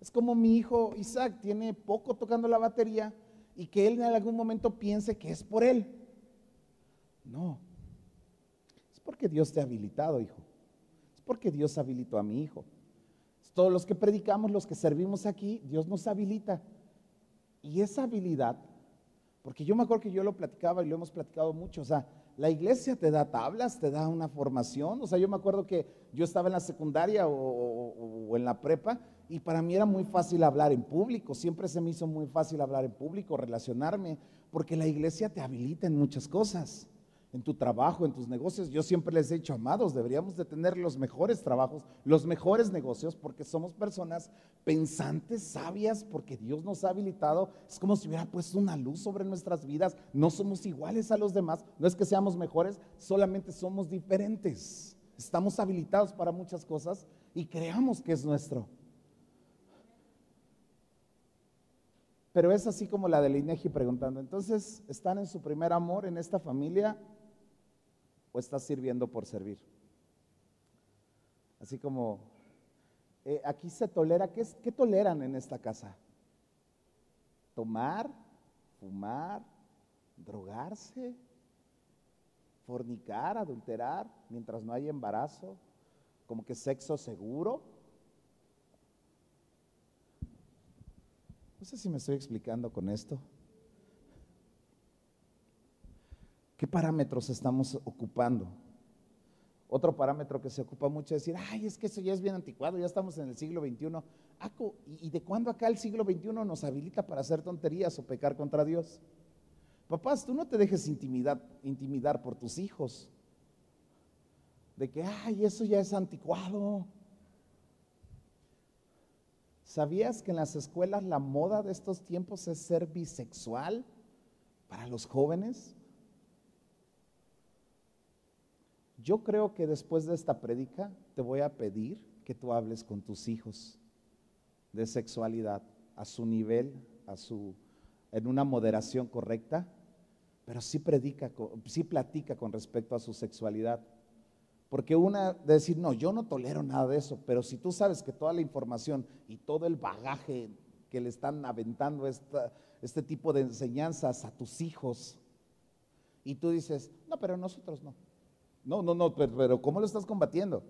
Es como mi hijo Isaac tiene poco tocando la batería y que él en algún momento piense que es por él. No, es porque Dios te ha habilitado, hijo. Es porque Dios habilitó a mi hijo. Todos los que predicamos, los que servimos aquí, Dios nos habilita. Y esa habilidad porque yo me acuerdo que yo lo platicaba y lo hemos platicado mucho. O sea, la iglesia te da tablas, te da una formación. O sea, yo me acuerdo que yo estaba en la secundaria o, en la prepa y para mí era muy fácil hablar en público. Siempre se me hizo muy fácil hablar en público, relacionarme, porque la iglesia te habilita en muchas cosas en tu trabajo, en tus negocios. Yo siempre les he dicho, amados, deberíamos de tener los mejores trabajos, los mejores negocios, porque somos personas pensantes, sabias, porque Dios nos ha habilitado. Es como si hubiera puesto una luz sobre nuestras vidas. No somos iguales a los demás, no es que seamos mejores, solamente somos diferentes. Estamos habilitados para muchas cosas y creamos que es nuestro. Pero es así como la de INEGI preguntando, entonces, ¿están en su primer amor en esta familia? o estás sirviendo por servir? Así como, eh, aquí se tolera, ¿qué, ¿qué toleran en esta casa? Tomar, fumar, drogarse, fornicar, adulterar, mientras no hay embarazo, como que sexo seguro. No sé si me estoy explicando con esto. ¿Qué parámetros estamos ocupando? Otro parámetro que se ocupa mucho es decir, ay, es que eso ya es bien anticuado, ya estamos en el siglo XXI. ¿Y de cuándo acá el siglo XXI nos habilita para hacer tonterías o pecar contra Dios? Papás, tú no te dejes intimidar, intimidar por tus hijos. De que, ay, eso ya es anticuado. ¿Sabías que en las escuelas la moda de estos tiempos es ser bisexual para los jóvenes? Yo creo que después de esta predica te voy a pedir que tú hables con tus hijos de sexualidad a su nivel, a su en una moderación correcta, pero sí predica, sí platica con respecto a su sexualidad. Porque una de decir, no, yo no tolero nada de eso, pero si tú sabes que toda la información y todo el bagaje que le están aventando este tipo de enseñanzas a tus hijos, y tú dices, no, pero nosotros no. No, no, no, pero, ¿cómo lo estás combatiendo?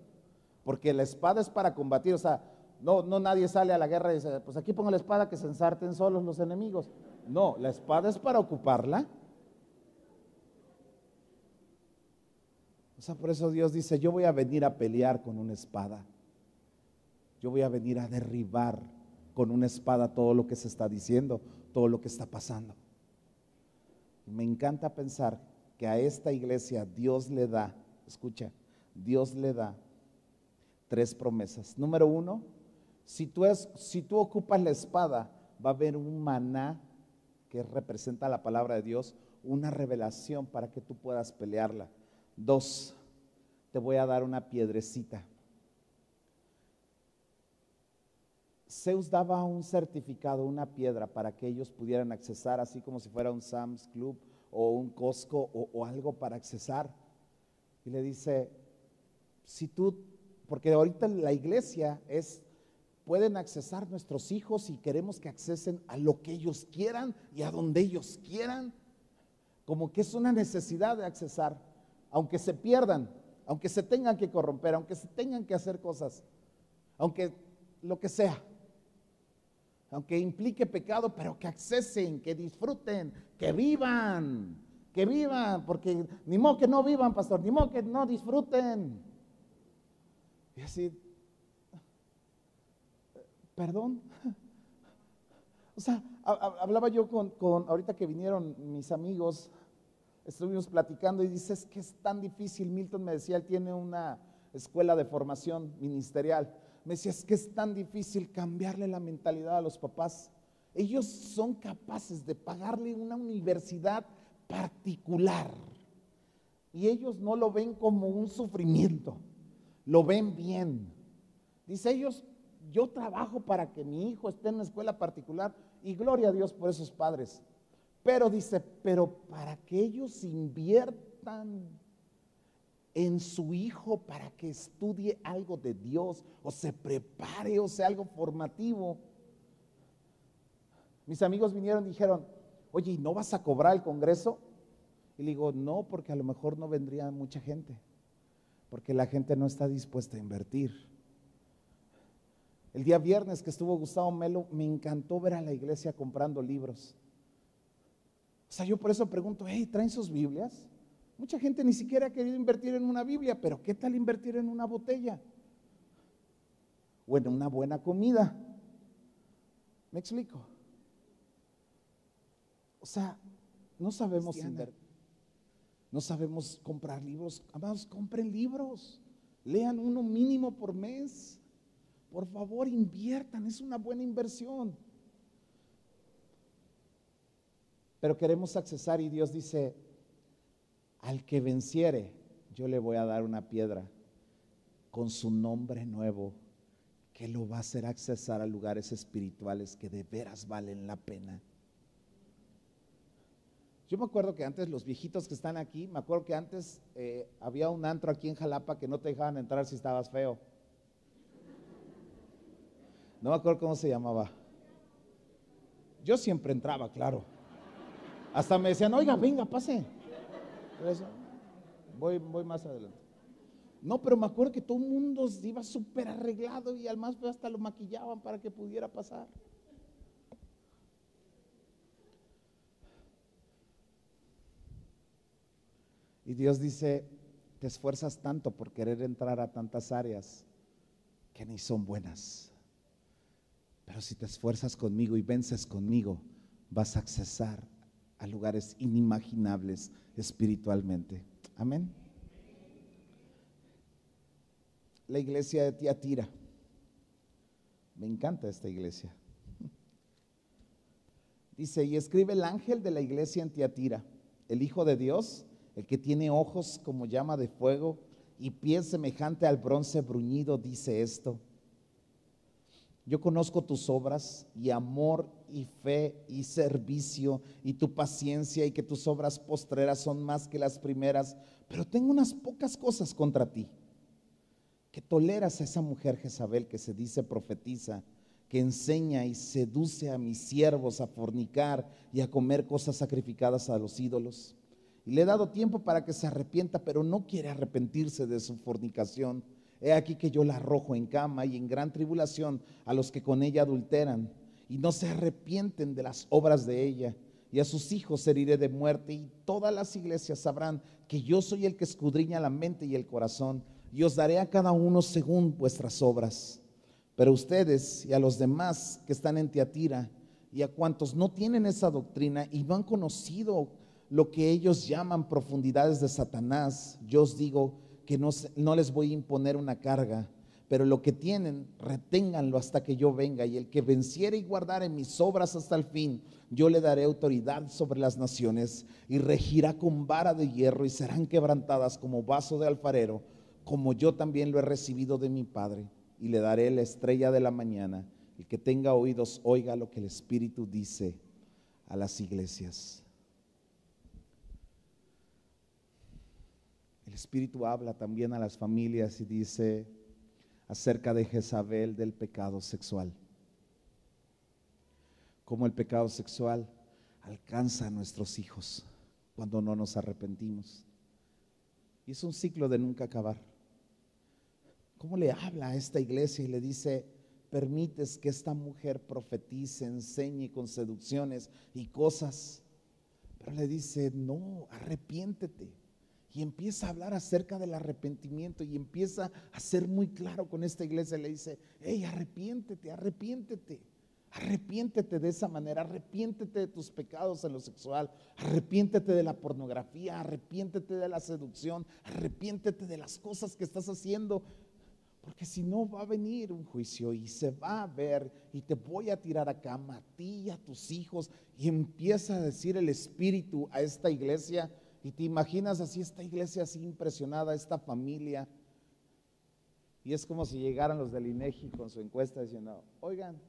Porque la espada es para combatir, o sea, no, no nadie sale a la guerra y dice, pues aquí pongo la espada que se ensarten solos los enemigos. No, la espada es para ocuparla. Por eso Dios dice, yo voy a venir a pelear con una espada. Yo voy a venir a derribar con una espada todo lo que se está diciendo, todo lo que está pasando. Me encanta pensar que a esta iglesia Dios le da escucha, Dios le da tres promesas. Número uno, si tú, es, si tú ocupas la espada, va a haber un maná que representa la palabra de Dios, una revelación para que tú puedas pelearla. Dos, te voy a dar una piedrecita. Zeus daba un certificado, una piedra, para que ellos pudieran accesar, así como si fuera un Sam's Club o un Costco o, algo para accesar. Y le dice, si tú, porque ahorita la iglesia es, pueden accesar nuestros hijos y queremos que accesen a lo que ellos quieran y a donde ellos quieran, como que es una necesidad de accesar, aunque se pierdan, aunque se tengan que corromper, aunque se tengan que hacer cosas, aunque lo que sea, aunque implique pecado, pero que accesen, que disfruten, que vivan que vivan, porque ni modo que no vivan, pastor, ni modo que no disfruten. Y así, perdón. O sea, hablaba yo con, ahorita que vinieron mis amigos, estuvimos platicando y dices que es tan difícil. Milton me decía, él tiene una escuela de formación ministerial. Me decía, es que es tan difícil cambiarle la mentalidad a los papás. Ellos son capaces de pagarle una universidad particular. Y ellos no lo ven como un sufrimiento, lo ven bien. Dice ellos, yo trabajo para que mi hijo esté en una escuela particular y gloria a Dios por esos padres. Pero dice, pero para que ellos inviertan en su hijo para que estudie algo de Dios o se prepare o sea algo formativo. Mis amigos vinieron y dijeron, oye, ¿y no vas a cobrar el Congreso? Y le digo, no, porque a lo mejor no vendría mucha gente, porque la gente no está dispuesta a invertir. El día viernes que estuvo Gustavo Melo, me encantó ver a la iglesia comprando libros. O sea, yo por eso pregunto, hey, ¿traen sus Biblias? Mucha gente ni siquiera ha querido invertir en una Biblia, pero ¿qué tal invertir en una botella? O en una buena comida. ¿Me explico? O sea, no sabemos invertir. No sabemos comprar libros. Amados, compren libros. Lean uno mínimo por mes. Por favor, inviertan. Es una buena inversión. Pero queremos accesar y Dios dice, al que venciere, yo le voy a dar una piedra con su nombre nuevo que lo va a hacer accesar a lugares espirituales que de veras valen la pena. Yo me acuerdo que antes los viejitos que están aquí, me acuerdo que antes eh, había un antro aquí en Jalapa que no te dejaban entrar si estabas feo. No me acuerdo cómo se llamaba. Yo siempre entraba, claro. Hasta me decían, oiga, venga, pase. voy, voy más adelante. No, pero me acuerdo que todo el mundo iba súper arreglado y al más hasta lo maquillaban para que pudiera pasar. Y Dios dice, te esfuerzas tanto por querer entrar a tantas áreas que ni son buenas. Pero si te esfuerzas conmigo y vences conmigo, vas a accesar a lugares inimaginables espiritualmente. Amén. La iglesia de Tiatira. Me encanta esta iglesia. Dice, y escribe el ángel de la iglesia en Tiatira, el Hijo de Dios, el que tiene ojos como llama de fuego y pies semejante al bronce bruñido, dice esto. Yo conozco tus obras y amor y fe y servicio y tu paciencia y que tus obras postreras son más que las primeras, pero tengo unas pocas cosas contra ti. Que toleras a esa mujer Jezabel que se dice profetiza, que enseña y seduce a mis siervos a fornicar y a comer cosas sacrificadas a los ídolos. Y le he dado tiempo para que se arrepienta, pero no quiere arrepentirse de su fornicación. He aquí que yo la arrojo en cama y en gran tribulación a los que con ella adulteran y no se arrepienten de las obras de ella. Y a sus hijos heriré de muerte y todas las iglesias sabrán que yo soy el que escudriña la mente y el corazón y os daré a cada uno según vuestras obras. Pero ustedes y a los demás que están en Tiatira y a cuantos no tienen esa doctrina y no han conocido lo que ellos llaman profundidades de Satanás, yo os digo, que no, no les voy a imponer una carga, pero lo que tienen, reténganlo hasta que yo venga. Y el que venciere y guardare mis obras hasta el fin, yo le daré autoridad sobre las naciones y regirá con vara de hierro y serán quebrantadas como vaso de alfarero, como yo también lo he recibido de mi Padre. Y le daré la estrella de la mañana. El que tenga oídos, oiga lo que el Espíritu dice a las iglesias. El Espíritu habla también a las familias y dice acerca de Jezabel del pecado sexual. Cómo el pecado sexual alcanza a nuestros hijos cuando no nos arrepentimos. Y es un ciclo de nunca acabar. ¿Cómo le habla a esta iglesia y le dice, permites que esta mujer profetice, enseñe con seducciones y cosas? Pero le dice, no, arrepiéntete y empieza a hablar acerca del arrepentimiento y empieza a ser muy claro con esta iglesia. Le dice, hey, arrepiéntete, arrepiéntete. Arrepiéntete de esa manera, arrepiéntete de tus pecados en lo sexual, arrepiéntete de la pornografía, arrepiéntete de la seducción, arrepiéntete de las cosas que estás haciendo, porque si no va a venir un juicio y se va a ver y te voy a tirar a cama a ti y a tus hijos y empieza a decir el Espíritu a esta iglesia, y te imaginas así esta iglesia así impresionada, esta familia. Y es como si llegaran los del INEGI con su encuesta diciendo, oigan,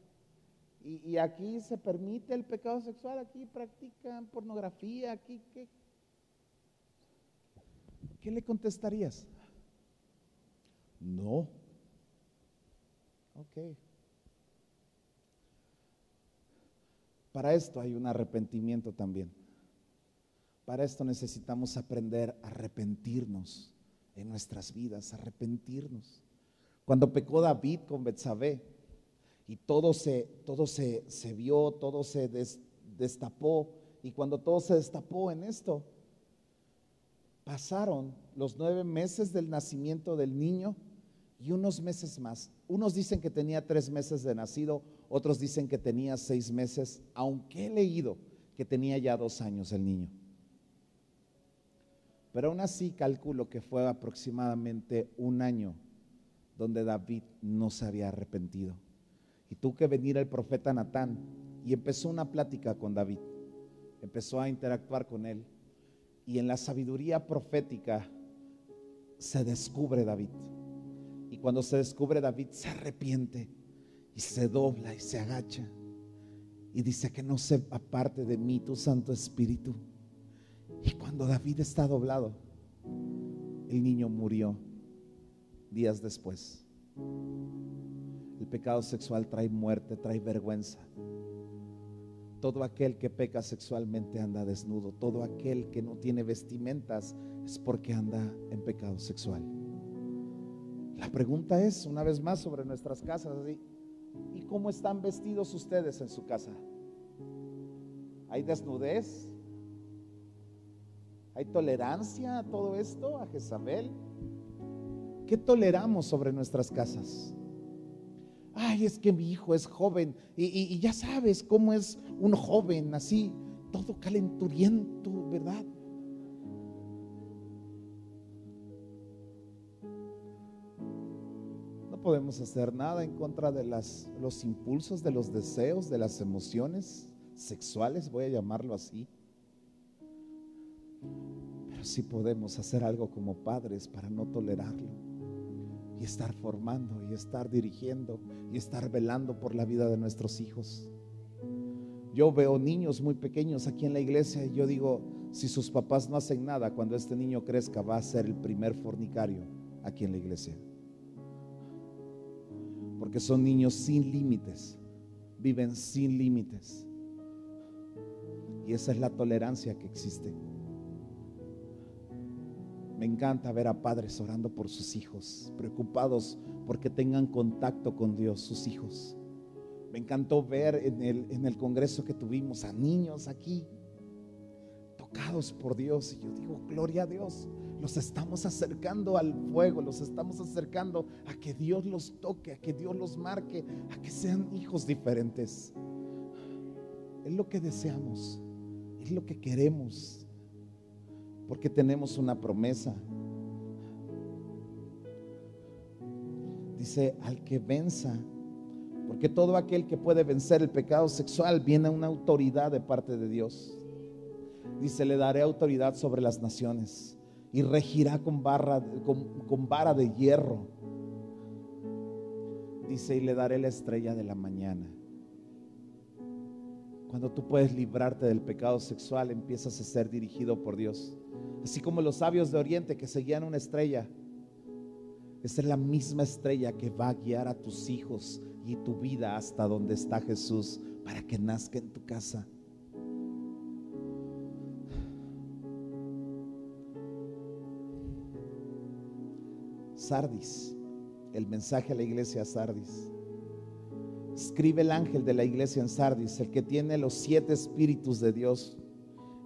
y, aquí se permite el pecado sexual, aquí practican pornografía, aquí qué. ¿Qué le contestarías? No. Ok. Para esto hay un arrepentimiento también. Para esto necesitamos aprender a arrepentirnos en nuestras vidas, arrepentirnos. Cuando pecó David con Betsabé y todo se, todo se, se vio, todo se destapó, y cuando todo se destapó en esto, pasaron los nueve meses del nacimiento del niño y unos meses más. Unos dicen que tenía tres meses de nacido, otros dicen que tenía seis meses, aunque he leído que tenía ya dos años el niño. Pero aún así calculo que fue aproximadamente un año donde David no se había arrepentido. Y tuvo que venir el profeta Natán y empezó una plática con David. Empezó a interactuar con él. Y en la sabiduría profética se descubre David. Y cuando se descubre David se arrepiente y se dobla y se agacha. Y dice que no se aparte de mí tu Santo Espíritu. Y cuando David está doblado, el niño murió días después. El pecado sexual trae muerte, trae vergüenza. Todo aquel que peca sexualmente anda desnudo. Todo aquel que no tiene vestimentas es porque anda en pecado sexual. La pregunta es, una vez más, sobre nuestras casas. ¿Y cómo están vestidos ustedes en su casa? ¿Hay desnudez? ¿Hay tolerancia a todo esto, a Jezabel? ¿Qué toleramos sobre nuestras casas? Ay, es que mi hijo es joven y, ya sabes cómo es un joven así, todo calenturiento, ¿verdad? No podemos hacer nada en contra de los impulsos, de los deseos, de las emociones sexuales, voy a llamarlo así. Pero sí podemos hacer algo como padres para no tolerarlo y estar formando y estar dirigiendo y estar velando por la vida de nuestros hijos. Yo veo niños muy pequeños aquí en la iglesia y yo digo, si sus papás no hacen nada, cuando este niño crezca va a ser el primer fornicario aquí en la iglesia. Porque son niños sin límites, viven sin límites. Y esa es la tolerancia que existe. Me encanta ver a padres orando por sus hijos, preocupados porque tengan contacto con Dios, sus hijos. Me encantó ver en el, en el congreso que tuvimos a niños aquí, tocados por Dios. Y yo digo, gloria a Dios, los estamos acercando al fuego, los estamos acercando a que Dios los toque, a que Dios los marque, a que sean hijos diferentes. Es lo que deseamos, es lo que queremos, porque tenemos una promesa. Dice, al que venza porque todo aquel que puede vencer el pecado sexual viene a una autoridad de parte de Dios. Dice, le daré autoridad sobre las naciones y regirá con, barra, con, vara de hierro. Dice, y le daré la estrella de la mañana. Cuando tú puedes librarte del pecado sexual, empiezas a ser dirigido por Dios. Así como los sabios de Oriente que seguían una estrella. Esa es la misma estrella que va a guiar a tus hijos y tu vida hasta donde está Jesús para que nazca en tu casa. Sardis, el mensaje a la iglesia Sardis. Escribe el ángel de la iglesia en Sardis, el que tiene los siete espíritus de Dios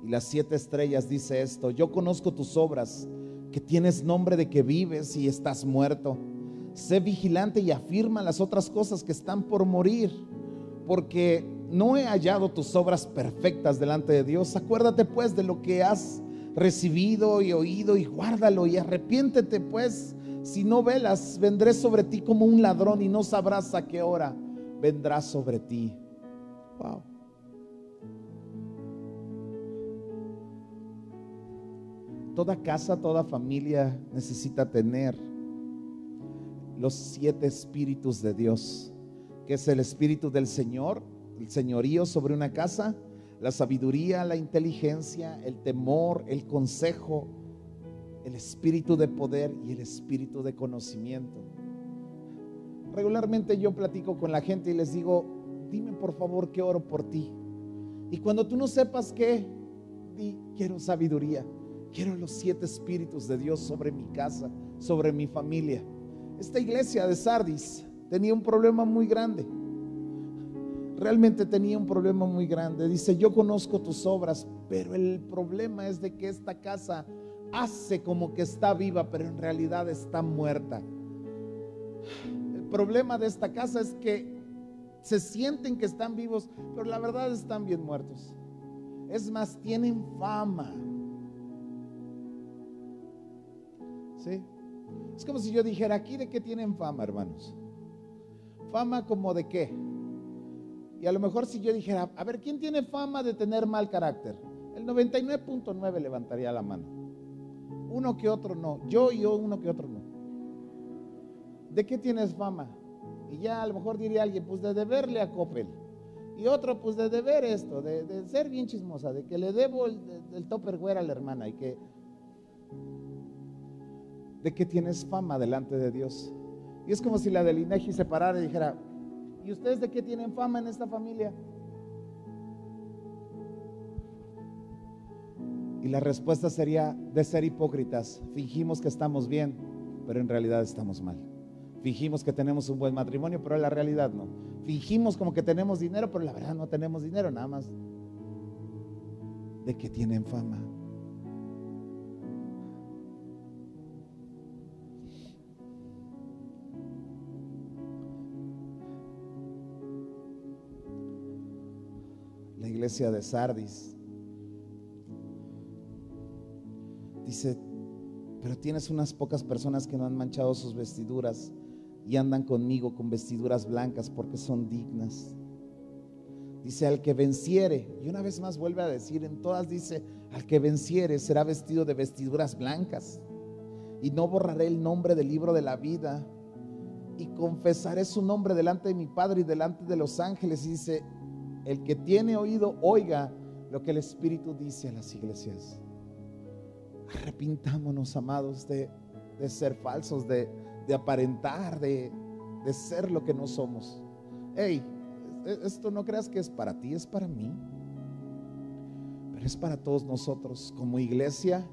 y las siete estrellas, dice esto, yo conozco tus obras, que tienes nombre de que vives y estás muerto sé vigilante y afirma las otras cosas que están por morir, porque no he hallado tus obras perfectas delante de Dios. Acuérdate pues de lo que has recibido y oído y guárdalo y arrepiéntete pues. Si no velas, vendré sobre ti como un ladrón y no sabrás a qué hora vendrá sobre ti. Wow. Toda casa, toda familia necesita tener los siete espíritus de Dios, que es el espíritu del Señor, el señorío sobre una casa, la sabiduría, la inteligencia, el temor, el consejo, el espíritu de poder y el espíritu de conocimiento. Regularmente yo platico con la gente y les digo, dime por favor que oro por ti. Y cuando tú no sepas qué, di, quiero sabiduría, quiero los siete espíritus de Dios sobre mi casa, sobre mi familia. Esta iglesia de Sardis tenía un problema muy grande. Realmente tenía un problema muy grande. Dice, yo conozco tus obras, pero el problema es de que esta casa hace como que está viva, pero en realidad está muerta. Problema de esta casa es que se sienten que están vivos, pero la verdad están bien muertos. Es más, tienen fama. ¿Sí? Es como si yo dijera, aquí de qué tienen fama, hermanos. Fama como de qué. Y a lo mejor si yo dijera, a ver, ¿quién tiene fama de tener mal carácter? El 99.9 levantaría la mano. Uno que otro no. Yo y yo uno que otro no. ¿De qué tienes fama? Y ya a lo mejor diría alguien, pues de deberle a Coppel. Y otro, pues de deber esto, de, ser bien chismosa, de que le debo el, el topperware a la hermana y que de que tienes fama delante de Dios. Y es como si la del INEGI se parara y dijera, ¿y ustedes de qué tienen fama en esta familia? Y la respuesta sería de ser hipócritas. Fingimos que estamos bien, pero en realidad estamos mal. Fingimos que tenemos un buen matrimonio, pero en la realidad no. Fingimos como que tenemos dinero, pero la verdad no tenemos dinero, nada más de que tienen fama. La iglesia de Sardis dice, pero tienes unas pocas personas que no han manchado sus vestiduras y andan conmigo con vestiduras blancas porque son dignas. Dice, al que venciere, y una vez más vuelve a decir, en todas dice, al que venciere será vestido de vestiduras blancas. Y no borraré el nombre del libro de la vida. Y confesaré su nombre delante de mi Padre y delante de los ángeles. Dice, el que tiene oído, oiga lo que el Espíritu dice a las iglesias. Arrepintámonos, amados, de, ser falsos, de, aparentar, de, de ser lo que no somos. Hey, esto no creas que es para ti, es para mí. Pero es para todos nosotros, como iglesia,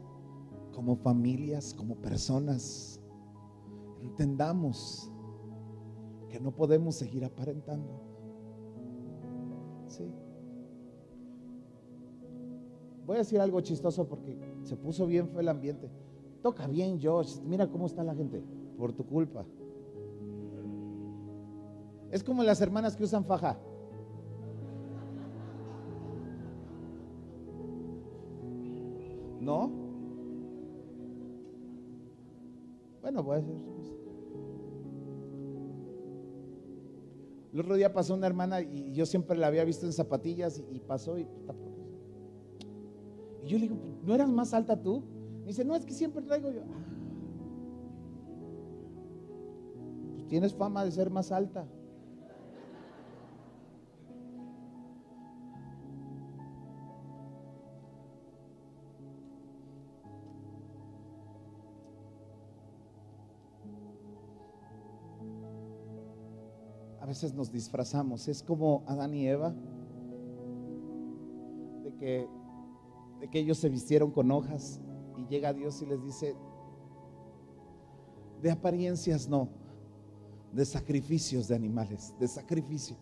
como familias, como personas. Entendamos que no podemos seguir aparentando. Sí. Voy a decir algo chistoso porque se puso bien fue el ambiente. Toca bien, Josh. Mira cómo está la gente. Por tu culpa. Es como las hermanas que usan faja. ¿No? Bueno, a decir. El otro día pasó una hermana y yo siempre la había visto en zapatillas y, pasó y, y yo le digo, ¿no eras más alta tú? Me dice, no, es que siempre traigo yo. Ah, tienes fama de ser más alta. veces nos disfrazamos. Es como Adán y Eva, de que, de que ellos se vistieron con hojas y llega Dios y les dice, de apariencias no, de sacrificios de animales, de sacrificio.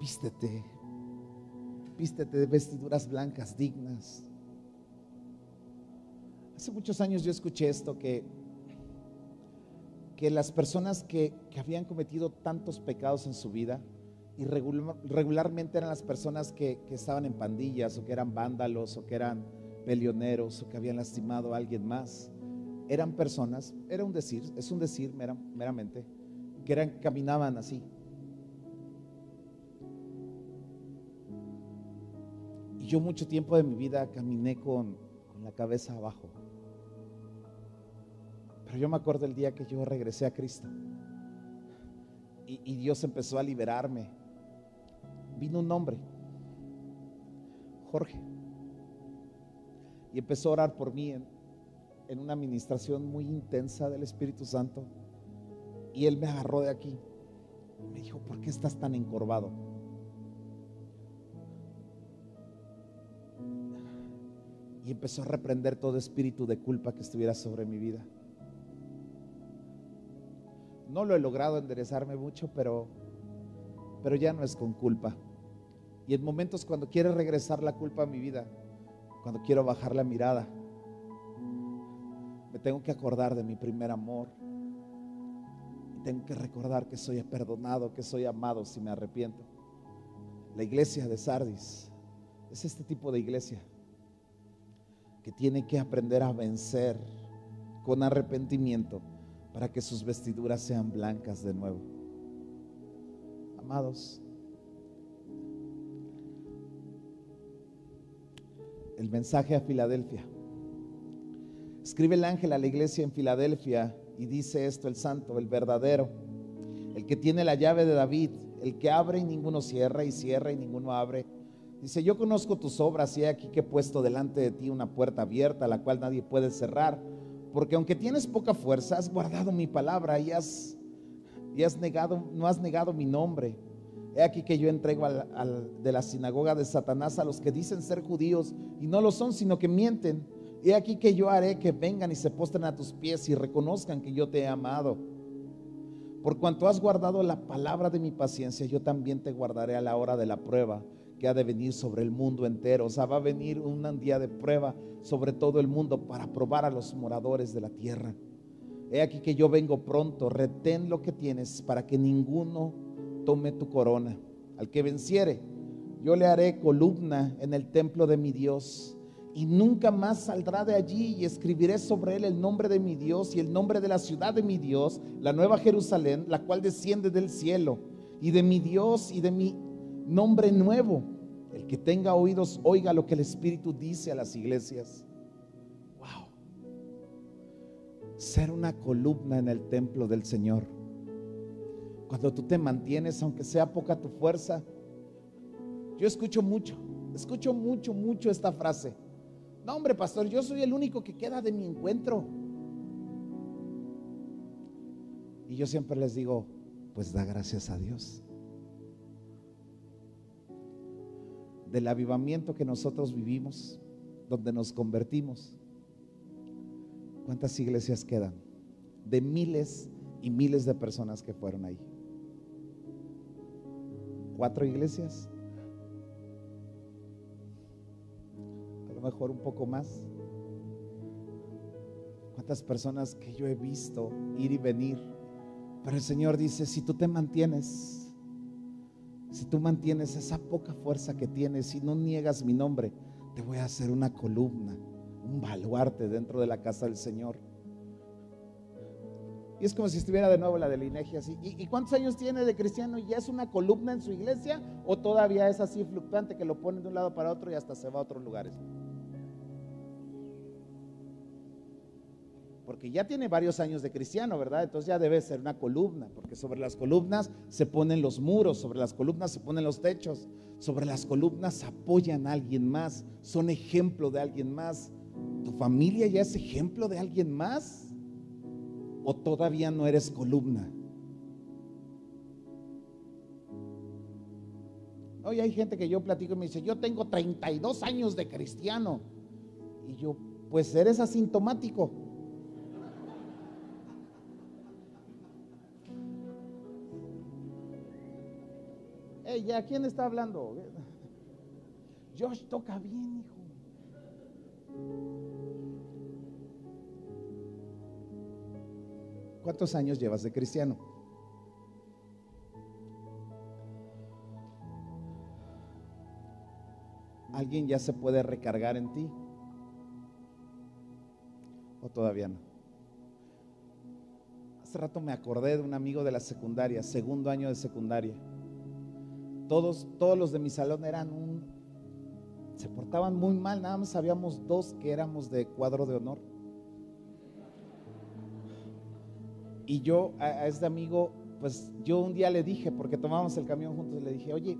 Vístete, vístete de vestiduras blancas, dignas. Hace muchos años yo escuché esto que que las personas que, habían cometido tantos pecados en su vida, y regularmente eran las personas que, estaban en pandillas o que eran vándalos o que eran peleoneros o que habían lastimado a alguien más, eran personas, era un decir, es un decir meramente, que eran, caminaban así. Y yo mucho tiempo de mi vida caminé con la cabeza abajo. Pero yo me acuerdo el día que yo regresé a Cristo y, Dios empezó a liberarme. Vino un hombre, Jorge, y empezó a orar por mí en, en una administración muy intensa del Espíritu Santo. Y él me agarró de aquí. Me dijo, ¿por qué estás tan encorvado? Y empezó a reprender todo espíritu de culpa que estuviera sobre mi vida. No lo he logrado enderezarme mucho, pero, pero ya no es con culpa. Y en momentos cuando quiere regresar la culpa a mi vida, cuando quiero bajar la mirada, me tengo que acordar de mi primer amor. Y tengo que recordar que soy perdonado, que soy amado si me arrepiento. La iglesia de Sardis es este tipo de iglesia que tiene que aprender a vencer con arrepentimiento para que sus vestiduras sean blancas de nuevo. Amados, el mensaje a Filadelfia. Escribe el ángel a la iglesia en Filadelfia y dice esto el santo, el verdadero, el que tiene la llave de David, el que abre y ninguno cierra y cierra y ninguno abre. Dice, yo conozco tus obras y he aquí que he puesto delante de ti una puerta abierta, la cual nadie puede cerrar porque aunque tienes poca fuerza, has guardado mi palabra y has, y has negado, no has negado mi nombre. He aquí que yo entrego de la sinagoga de Satanás a los que dicen ser judíos y no lo son, sino que mienten. He aquí que yo haré que vengan y se postren a tus pies y reconozcan que yo te he amado. Por cuanto has guardado la palabra de mi paciencia, yo también te guardaré a la hora de la prueba que ha de venir sobre el mundo entero. O sea, va a venir un día de prueba sobre todo el mundo para probar a los moradores de la tierra. He aquí que yo vengo pronto, retén lo que tienes para que ninguno tome tu corona. al que venciere, yo le haré columna en el templo de mi Dios y nunca más saldrá de allí y escribiré sobre él el nombre de mi Dios y el nombre de la ciudad de mi Dios, la nueva Jerusalén, la cual desciende del cielo, y de mi Dios y de mi nombre nuevo. El que tenga oídos, oiga lo que el Espíritu dice a las iglesias. Wow. Ser una columna en el templo del Señor. Cuando tú te mantienes, aunque sea poca tu fuerza, yo escucho mucho, escucho mucho, mucho esta frase. No, hombre, pastor, yo soy el único que queda de mi encuentro. Y yo siempre les digo, pues da gracias a Dios. Del avivamiento que nosotros vivimos, donde nos convertimos. ¿Cuántas iglesias quedan? De miles y miles de personas que fueron ahí. ¿Cuatro iglesias? Mejor un poco más. Cuántas personas que yo he visto ir y venir. Pero el Señor dice, si tú te mantienes, si tú mantienes esa poca fuerza que tienes y no niegas mi nombre, te voy a hacer una columna, un baluarte dentro de la casa del Señor. Y es como si estuviera de nuevo la de así. ¿Y, ¿Y, cuántos años tiene de cristiano? ¿Ya es una columna en su iglesia? ¿O todavía es así fluctuante que lo ponen de un lado para otro y hasta se va a otros lugares? Porque ya tiene varios años de cristiano, ¿verdad? Entonces ya debe ser una columna, porque sobre las columnas se ponen los muros, sobre las columnas se ponen los techos, sobre las columnas apoyan a alguien más, son ejemplo de alguien más. ¿Tu familia ya es ejemplo de alguien más? ¿O todavía no eres columna? Hoy hay gente que yo platico y me dice, yo tengo 32 años de cristiano. Y yo, pues eres asintomático. ¿Ya quién está hablando? Josh toca bien, hijo. ¿Cuántos años llevas de cristiano? ¿Alguien ya se puede recargar en ti? ¿O todavía no? Hace rato me acordé de un amigo de la secundaria, segundo año de secundaria todos, todos los de mi salón eran un, se portaban muy mal, nada más habíamos dos que éramos de cuadro de honor. Y yo a, este amigo, pues yo un día le dije, porque tomábamos el camión juntos, le dije, oye,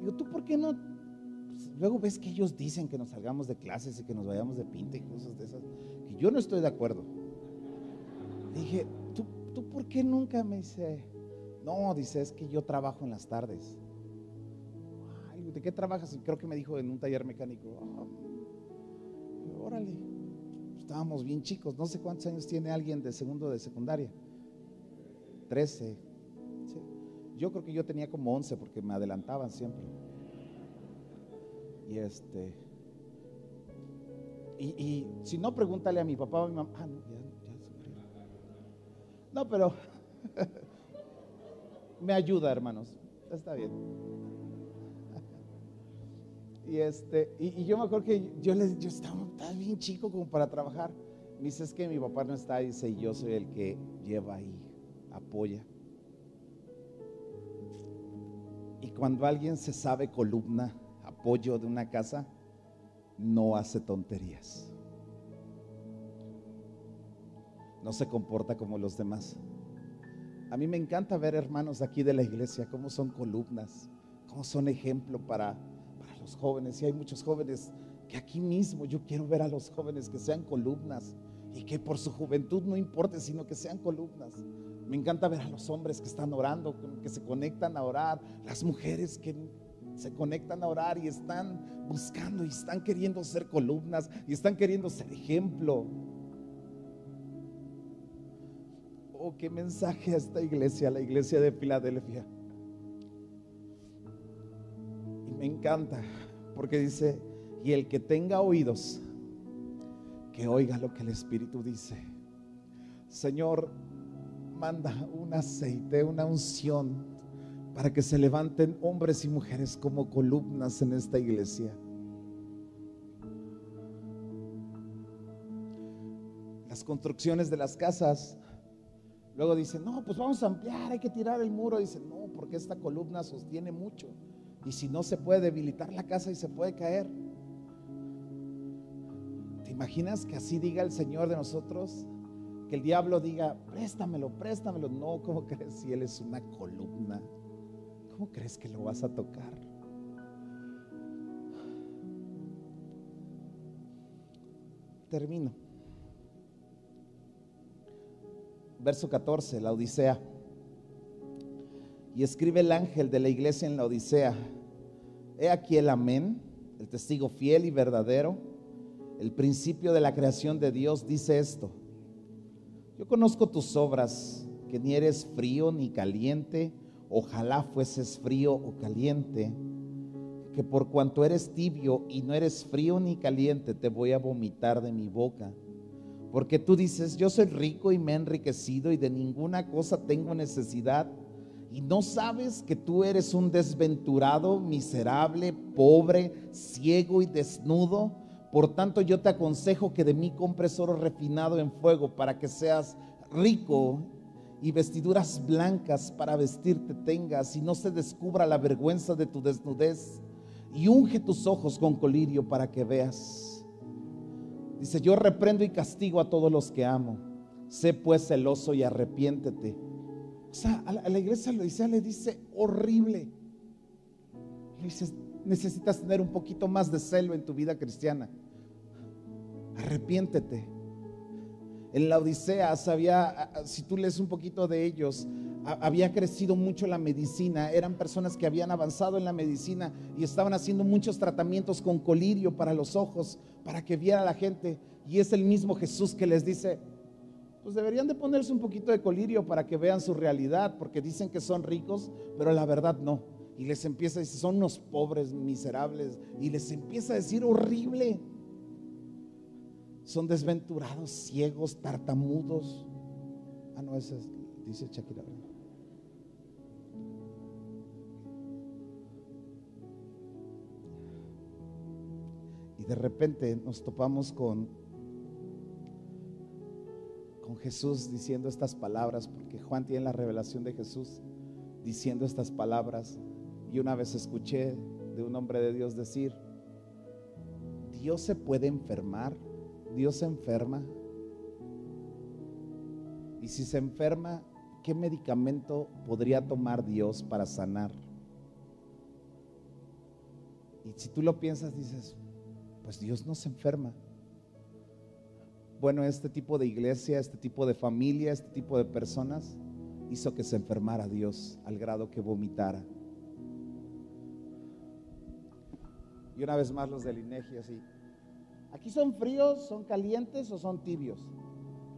digo, ¿tú por qué no? Pues, luego ves que ellos dicen que nos salgamos de clases y que nos vayamos de pinta y cosas de esas, que yo no estoy de acuerdo. dije, ¿tú, ¿tú por qué nunca me dice? No, dice, es que yo trabajo en las tardes. ¿De qué trabajas? creo que me dijo en un taller mecánico. Ah, órale, estábamos bien chicos. No sé cuántos años tiene alguien de segundo de secundaria. Trece. Yo creo que yo tenía como once porque me adelantaban siempre. Y este. Y, si no, pregúntale a mi papá o a mi mamá. Ah, no, ya, ya No, pero <laughs> me ayuda, hermanos. Está bien. Y, este, y, yo me acuerdo que yo, les, yo estaba, bien chico como para trabajar. Me dice, es que mi papá no está, dice, yo soy el que lleva ahí, apoya. Y cuando alguien se sabe columna, apoyo de una casa, no hace tonterías. No se comporta como los demás. A mí me encanta ver hermanos aquí de la iglesia, cómo son columnas, cómo son ejemplo para jóvenes, y hay muchos jóvenes que aquí mismo yo quiero ver a los jóvenes que sean columnas y que por su juventud no importe, sino que sean columnas. Me encanta ver a los hombres que están orando, que se conectan a orar, las mujeres que se conectan a orar y están buscando y están queriendo ser columnas y están queriendo ser ejemplo. Oh, qué mensaje a esta iglesia, la iglesia de Filadelfia. Me encanta porque dice, y el que tenga oídos, que oiga lo que el Espíritu dice. Señor, manda un aceite, una unción para que se levanten hombres y mujeres como columnas en esta iglesia. Las construcciones de las casas, luego dicen, no, pues vamos a ampliar, hay que tirar el muro. Dicen, no, porque esta columna sostiene mucho. Y si no se puede debilitar la casa y se puede caer. ¿Te imaginas que así diga el Señor de nosotros? Que el diablo diga, préstamelo, préstamelo. No, ¿cómo crees si Él es una columna? ¿Cómo crees que lo vas a tocar? Termino. Verso 14, la Odisea. Y escribe el ángel de la iglesia en la Odisea. He aquí el amén, el testigo fiel y verdadero, el principio de la creación de Dios, dice esto. Yo conozco tus obras, que ni eres frío ni caliente, ojalá fueses frío o caliente, que por cuanto eres tibio y no eres frío ni caliente, te voy a vomitar de mi boca. Porque tú dices, yo soy rico y me he enriquecido y de ninguna cosa tengo necesidad y no sabes que tú eres un desventurado, miserable, pobre, ciego y desnudo. Por tanto, yo te aconsejo que de mí compres oro refinado en fuego para que seas rico y vestiduras blancas para vestirte tengas y no se descubra la vergüenza de tu desnudez. Y unge tus ojos con colirio para que veas. Dice, yo reprendo y castigo a todos los que amo. Sé pues celoso y arrepiéntete sea, a la, iglesia lo dice, le dice horrible. Le dice, necesitas tener un poquito más de celo en tu vida cristiana. Arrepiéntete. En la Odisea sabía, si tú lees un poquito de ellos, había crecido mucho la medicina, eran personas que habían avanzado en la medicina y estaban haciendo muchos tratamientos con colirio para los ojos, para que viera la gente. Y es el mismo Jesús que les dice, pues deberían de ponerse un poquito de colirio para que vean su realidad, porque dicen que son ricos, pero la verdad no. Y les empieza a decir, son unos pobres, miserables, y les empieza a decir horrible. Son desventurados, ciegos, tartamudos. Ah, no, ese es, dice Shakira. Y de repente nos topamos con con Jesús diciendo estas palabras, porque Juan tiene la revelación de Jesús diciendo estas palabras. Y una vez escuché de un hombre de Dios decir, Dios se puede enfermar, Dios se enferma. Y si se enferma, ¿qué medicamento podría tomar Dios para sanar? Y si tú lo piensas, dices, pues Dios no se enferma. Bueno, este tipo de iglesia, este tipo de familia, este tipo de personas hizo que se enfermara Dios al grado que vomitara. Y una vez más los del INEGI así. ¿Aquí son fríos, son calientes o son tibios?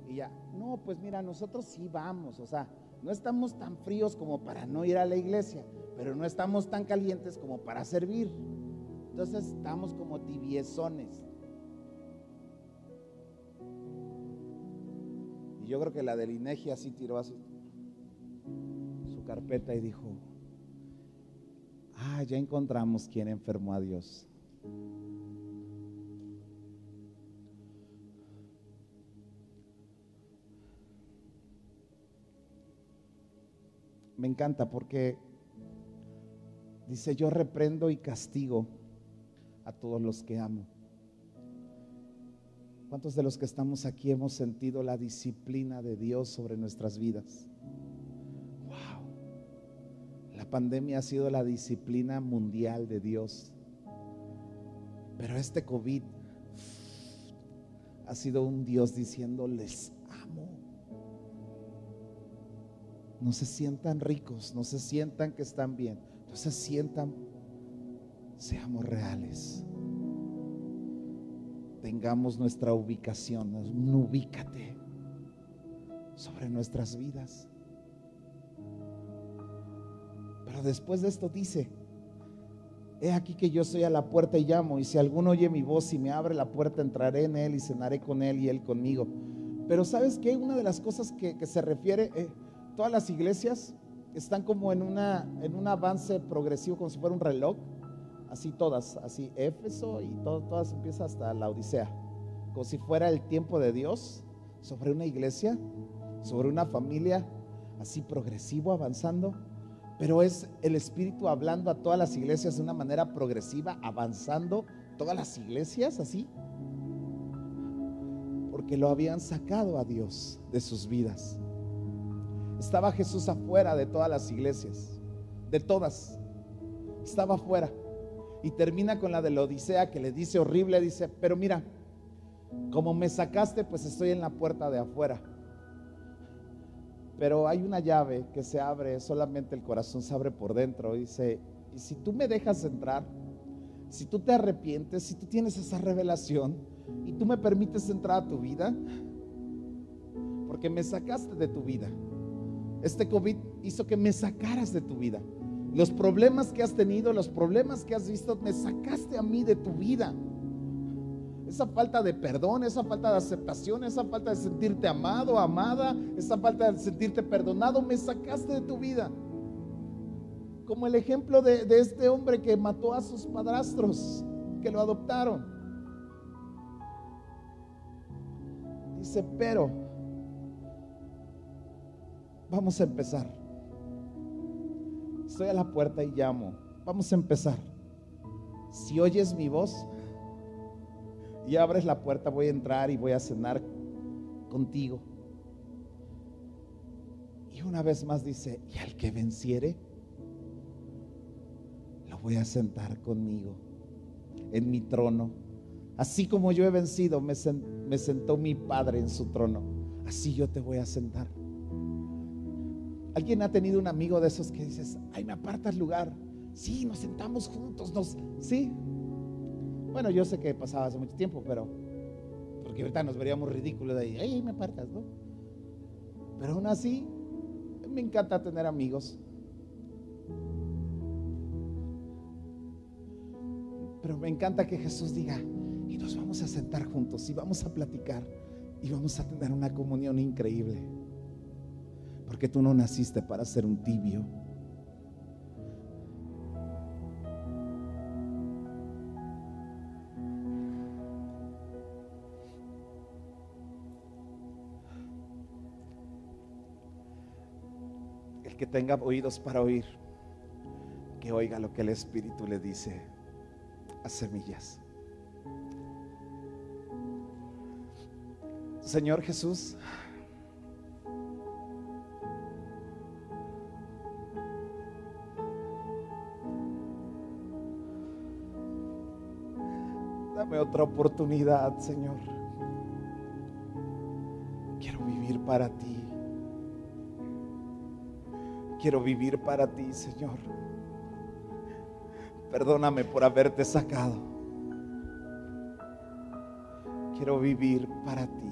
Y ya, no, pues mira, nosotros sí vamos, o sea, no estamos tan fríos como para no ir a la iglesia, pero no estamos tan calientes como para servir. Entonces estamos como tibiezones. Yo creo que la del INEGI así tiró así su carpeta y dijo, ah, ya encontramos quien enfermó a Dios. Me encanta porque dice, yo reprendo y castigo a todos los que amo. ¿Cuántos de los que estamos aquí hemos sentido la disciplina de Dios sobre nuestras vidas? Wow. La pandemia ha sido la disciplina mundial de Dios. Pero este COVID ha sido un Dios diciendo, les amo. No se sientan ricos, no se sientan que están bien, no se sientan, seamos reales tengamos nuestra ubicación, ubícate sobre nuestras vidas. Pero después de esto dice, he aquí que yo soy a la puerta y llamo, y si alguno oye mi voz y me abre la puerta, entraré en él y cenaré con él y él conmigo. Pero sabes que una de las cosas que, se refiere, eh, todas las iglesias están como en, una, en un avance progresivo, como si fuera un reloj. Así todas, así Éfeso y todo, todas empieza hasta la Odisea. Como si fuera el tiempo de Dios sobre una iglesia, sobre una familia, así progresivo, avanzando. Pero es el Espíritu hablando a todas las iglesias de una manera progresiva, avanzando todas las iglesias así. Porque lo habían sacado a Dios de sus vidas. Estaba Jesús afuera de todas las iglesias, de todas. Estaba afuera. Y termina con la de la Odisea que le dice horrible, dice, pero mira, como me sacaste, pues estoy en la puerta de afuera. Pero hay una llave que se abre, solamente el corazón se abre por dentro. Dice, y si tú me dejas entrar, si tú te arrepientes, si tú tienes esa revelación y tú me permites entrar a tu vida, porque me sacaste de tu vida. Este COVID hizo que me sacaras de tu vida. Los problemas que has tenido, los problemas que has visto, me sacaste a mí de tu vida. Esa falta de perdón, esa falta de aceptación, esa falta de sentirte amado, amada, esa falta de sentirte perdonado, me sacaste de tu vida. Como el ejemplo de, este hombre que mató a sus padrastros, que lo adoptaron. Dice, pero vamos a empezar. Estoy a la puerta y llamo. Vamos a empezar. Si oyes mi voz, y abres la puerta, voy a entrar y voy a cenar contigo. Y una vez más dice, y al que venciere, lo voy a sentar conmigo en mi trono. Así como yo he vencido, me, sentó mi Padre en su trono. Así yo te voy a sentar. ¿Alguien ha tenido un amigo de esos que dices, ay, me apartas lugar? Sí, nos sentamos juntos, nos, sí, bueno, yo sé que pasaba hace mucho tiempo, pero porque ahorita nos veríamos ridículos de ahí, ay, me apartas, ¿no? Pero aún así, me encanta tener amigos. Pero me encanta que Jesús diga, y nos vamos a sentar juntos y vamos a platicar y vamos a tener una comunión increíble. Porque tú no naciste para ser un tibio. que tenga oídos para oír, que oiga lo que el Espíritu le dice a semillas. Señor Jesús, otra oportunidad, Señor. Quiero vivir para ti. Quiero vivir para ti, Señor. Perdóname por haberte sacado. Quiero vivir para ti.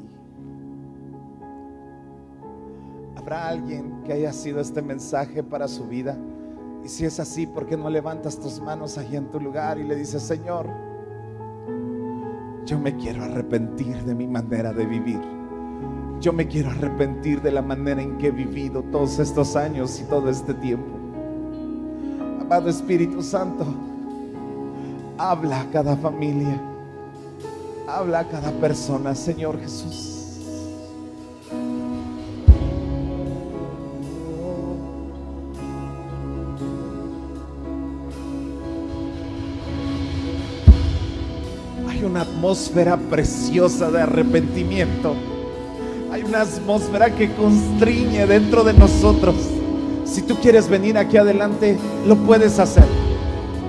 ¿Habrá alguien que haya sido este mensaje para su vida? Y si es así, ¿por qué no levantas tus manos ahí en tu lugar y le dices, Señor, yo me quiero arrepentir de mi manera de vivir? yo me quiero arrepentir de la manera en que he vivido todos estos años y todo este tiempo. Amado Espíritu Santo, habla a cada familia, habla a cada persona, Señor Jesús. Atmósfera preciosa de arrepentimiento hay una atmósfera que constriñe dentro de nosotros. Si tú quieres venir aquí adelante, lo puedes hacer.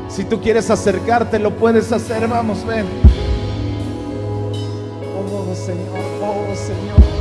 Si tú quieres acercarte, lo puedes hacer. Vamos, ven. Oh Señor, oh Señor.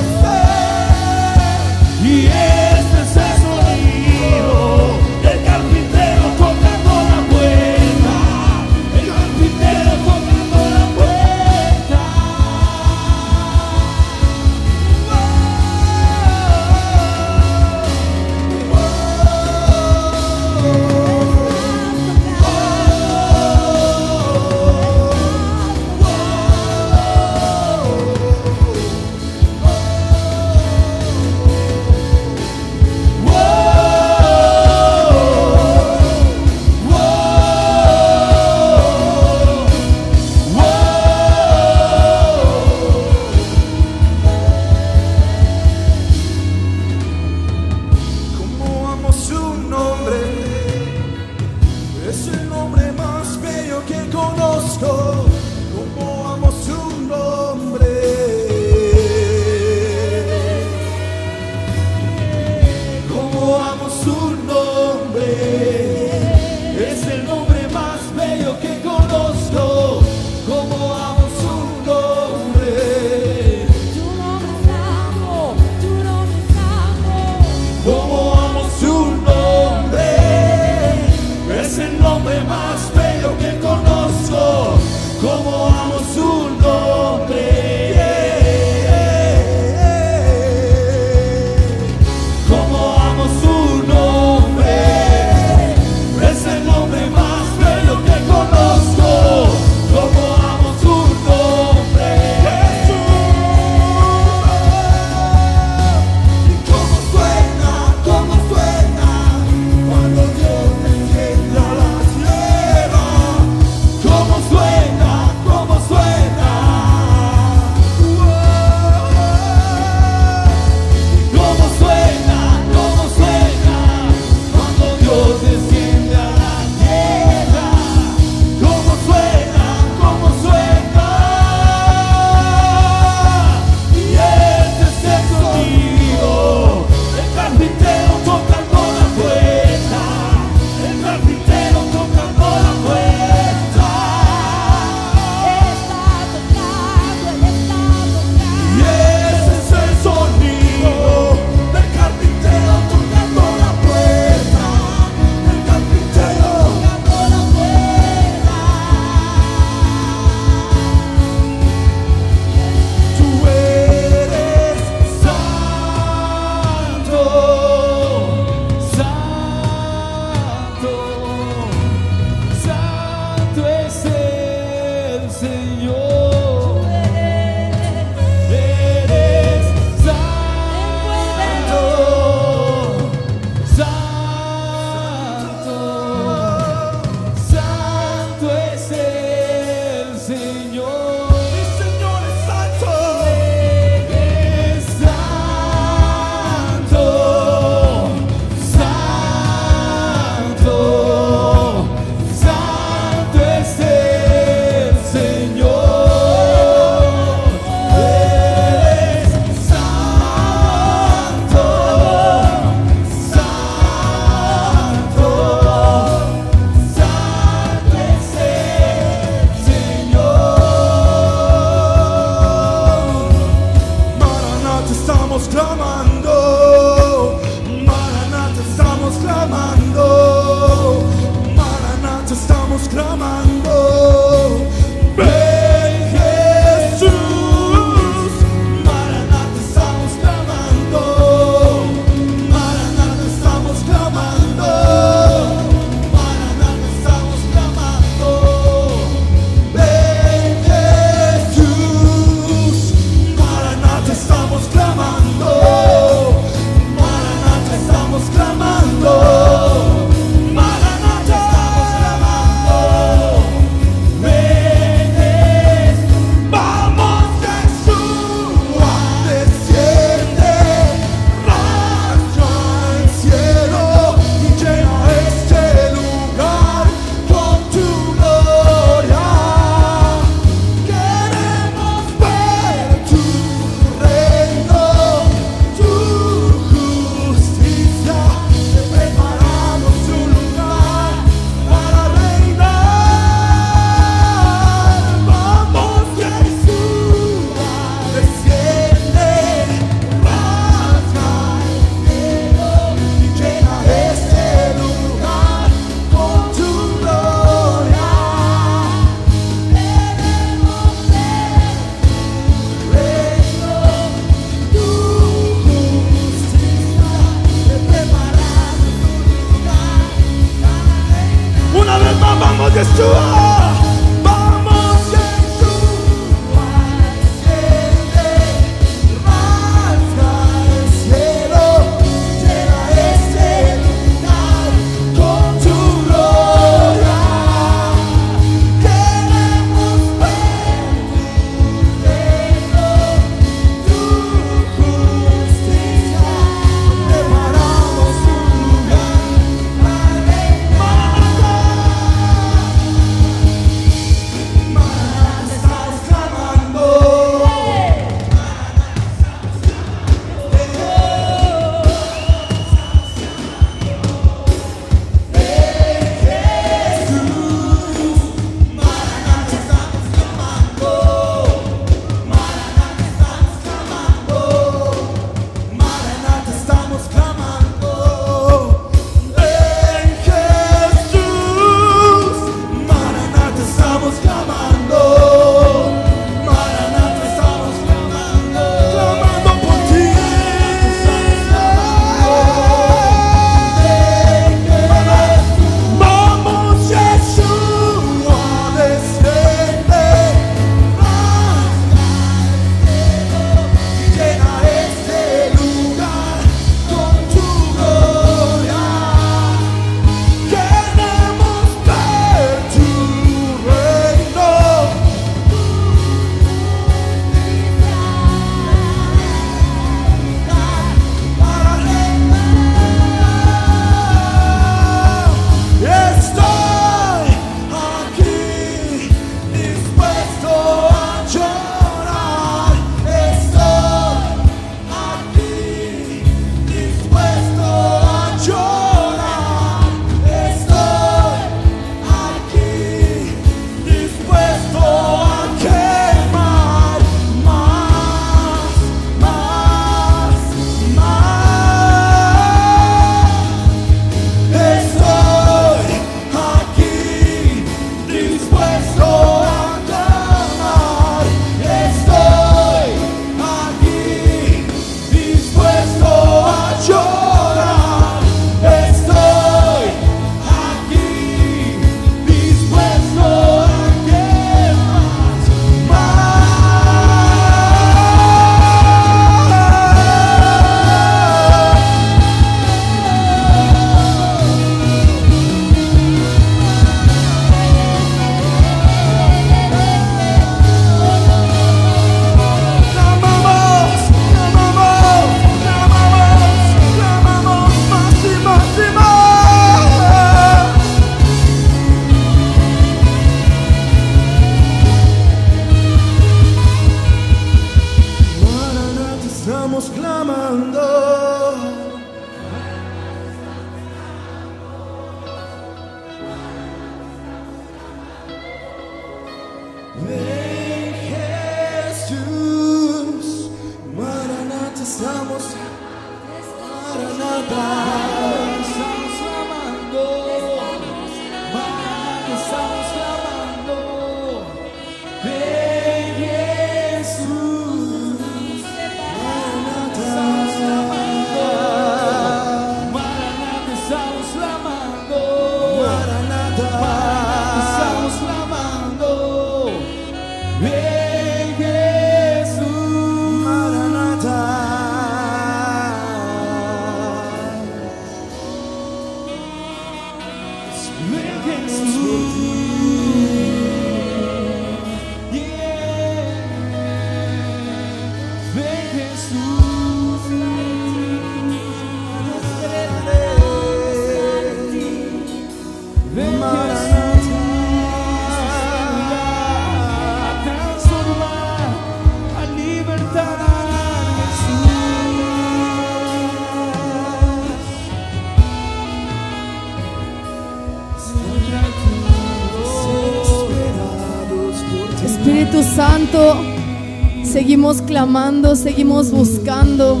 seguimos buscando.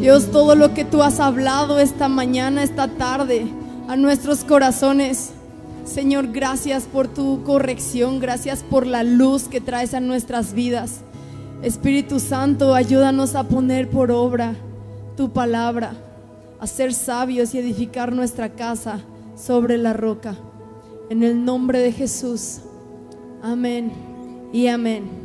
Dios, todo lo que tú has hablado esta mañana, esta tarde, a nuestros corazones. Señor, gracias por tu corrección, gracias por la luz que traes a nuestras vidas. Espíritu Santo, ayúdanos a poner por obra tu palabra, a ser sabios y edificar nuestra casa sobre la roca. En el nombre de Jesús. Amén y amén.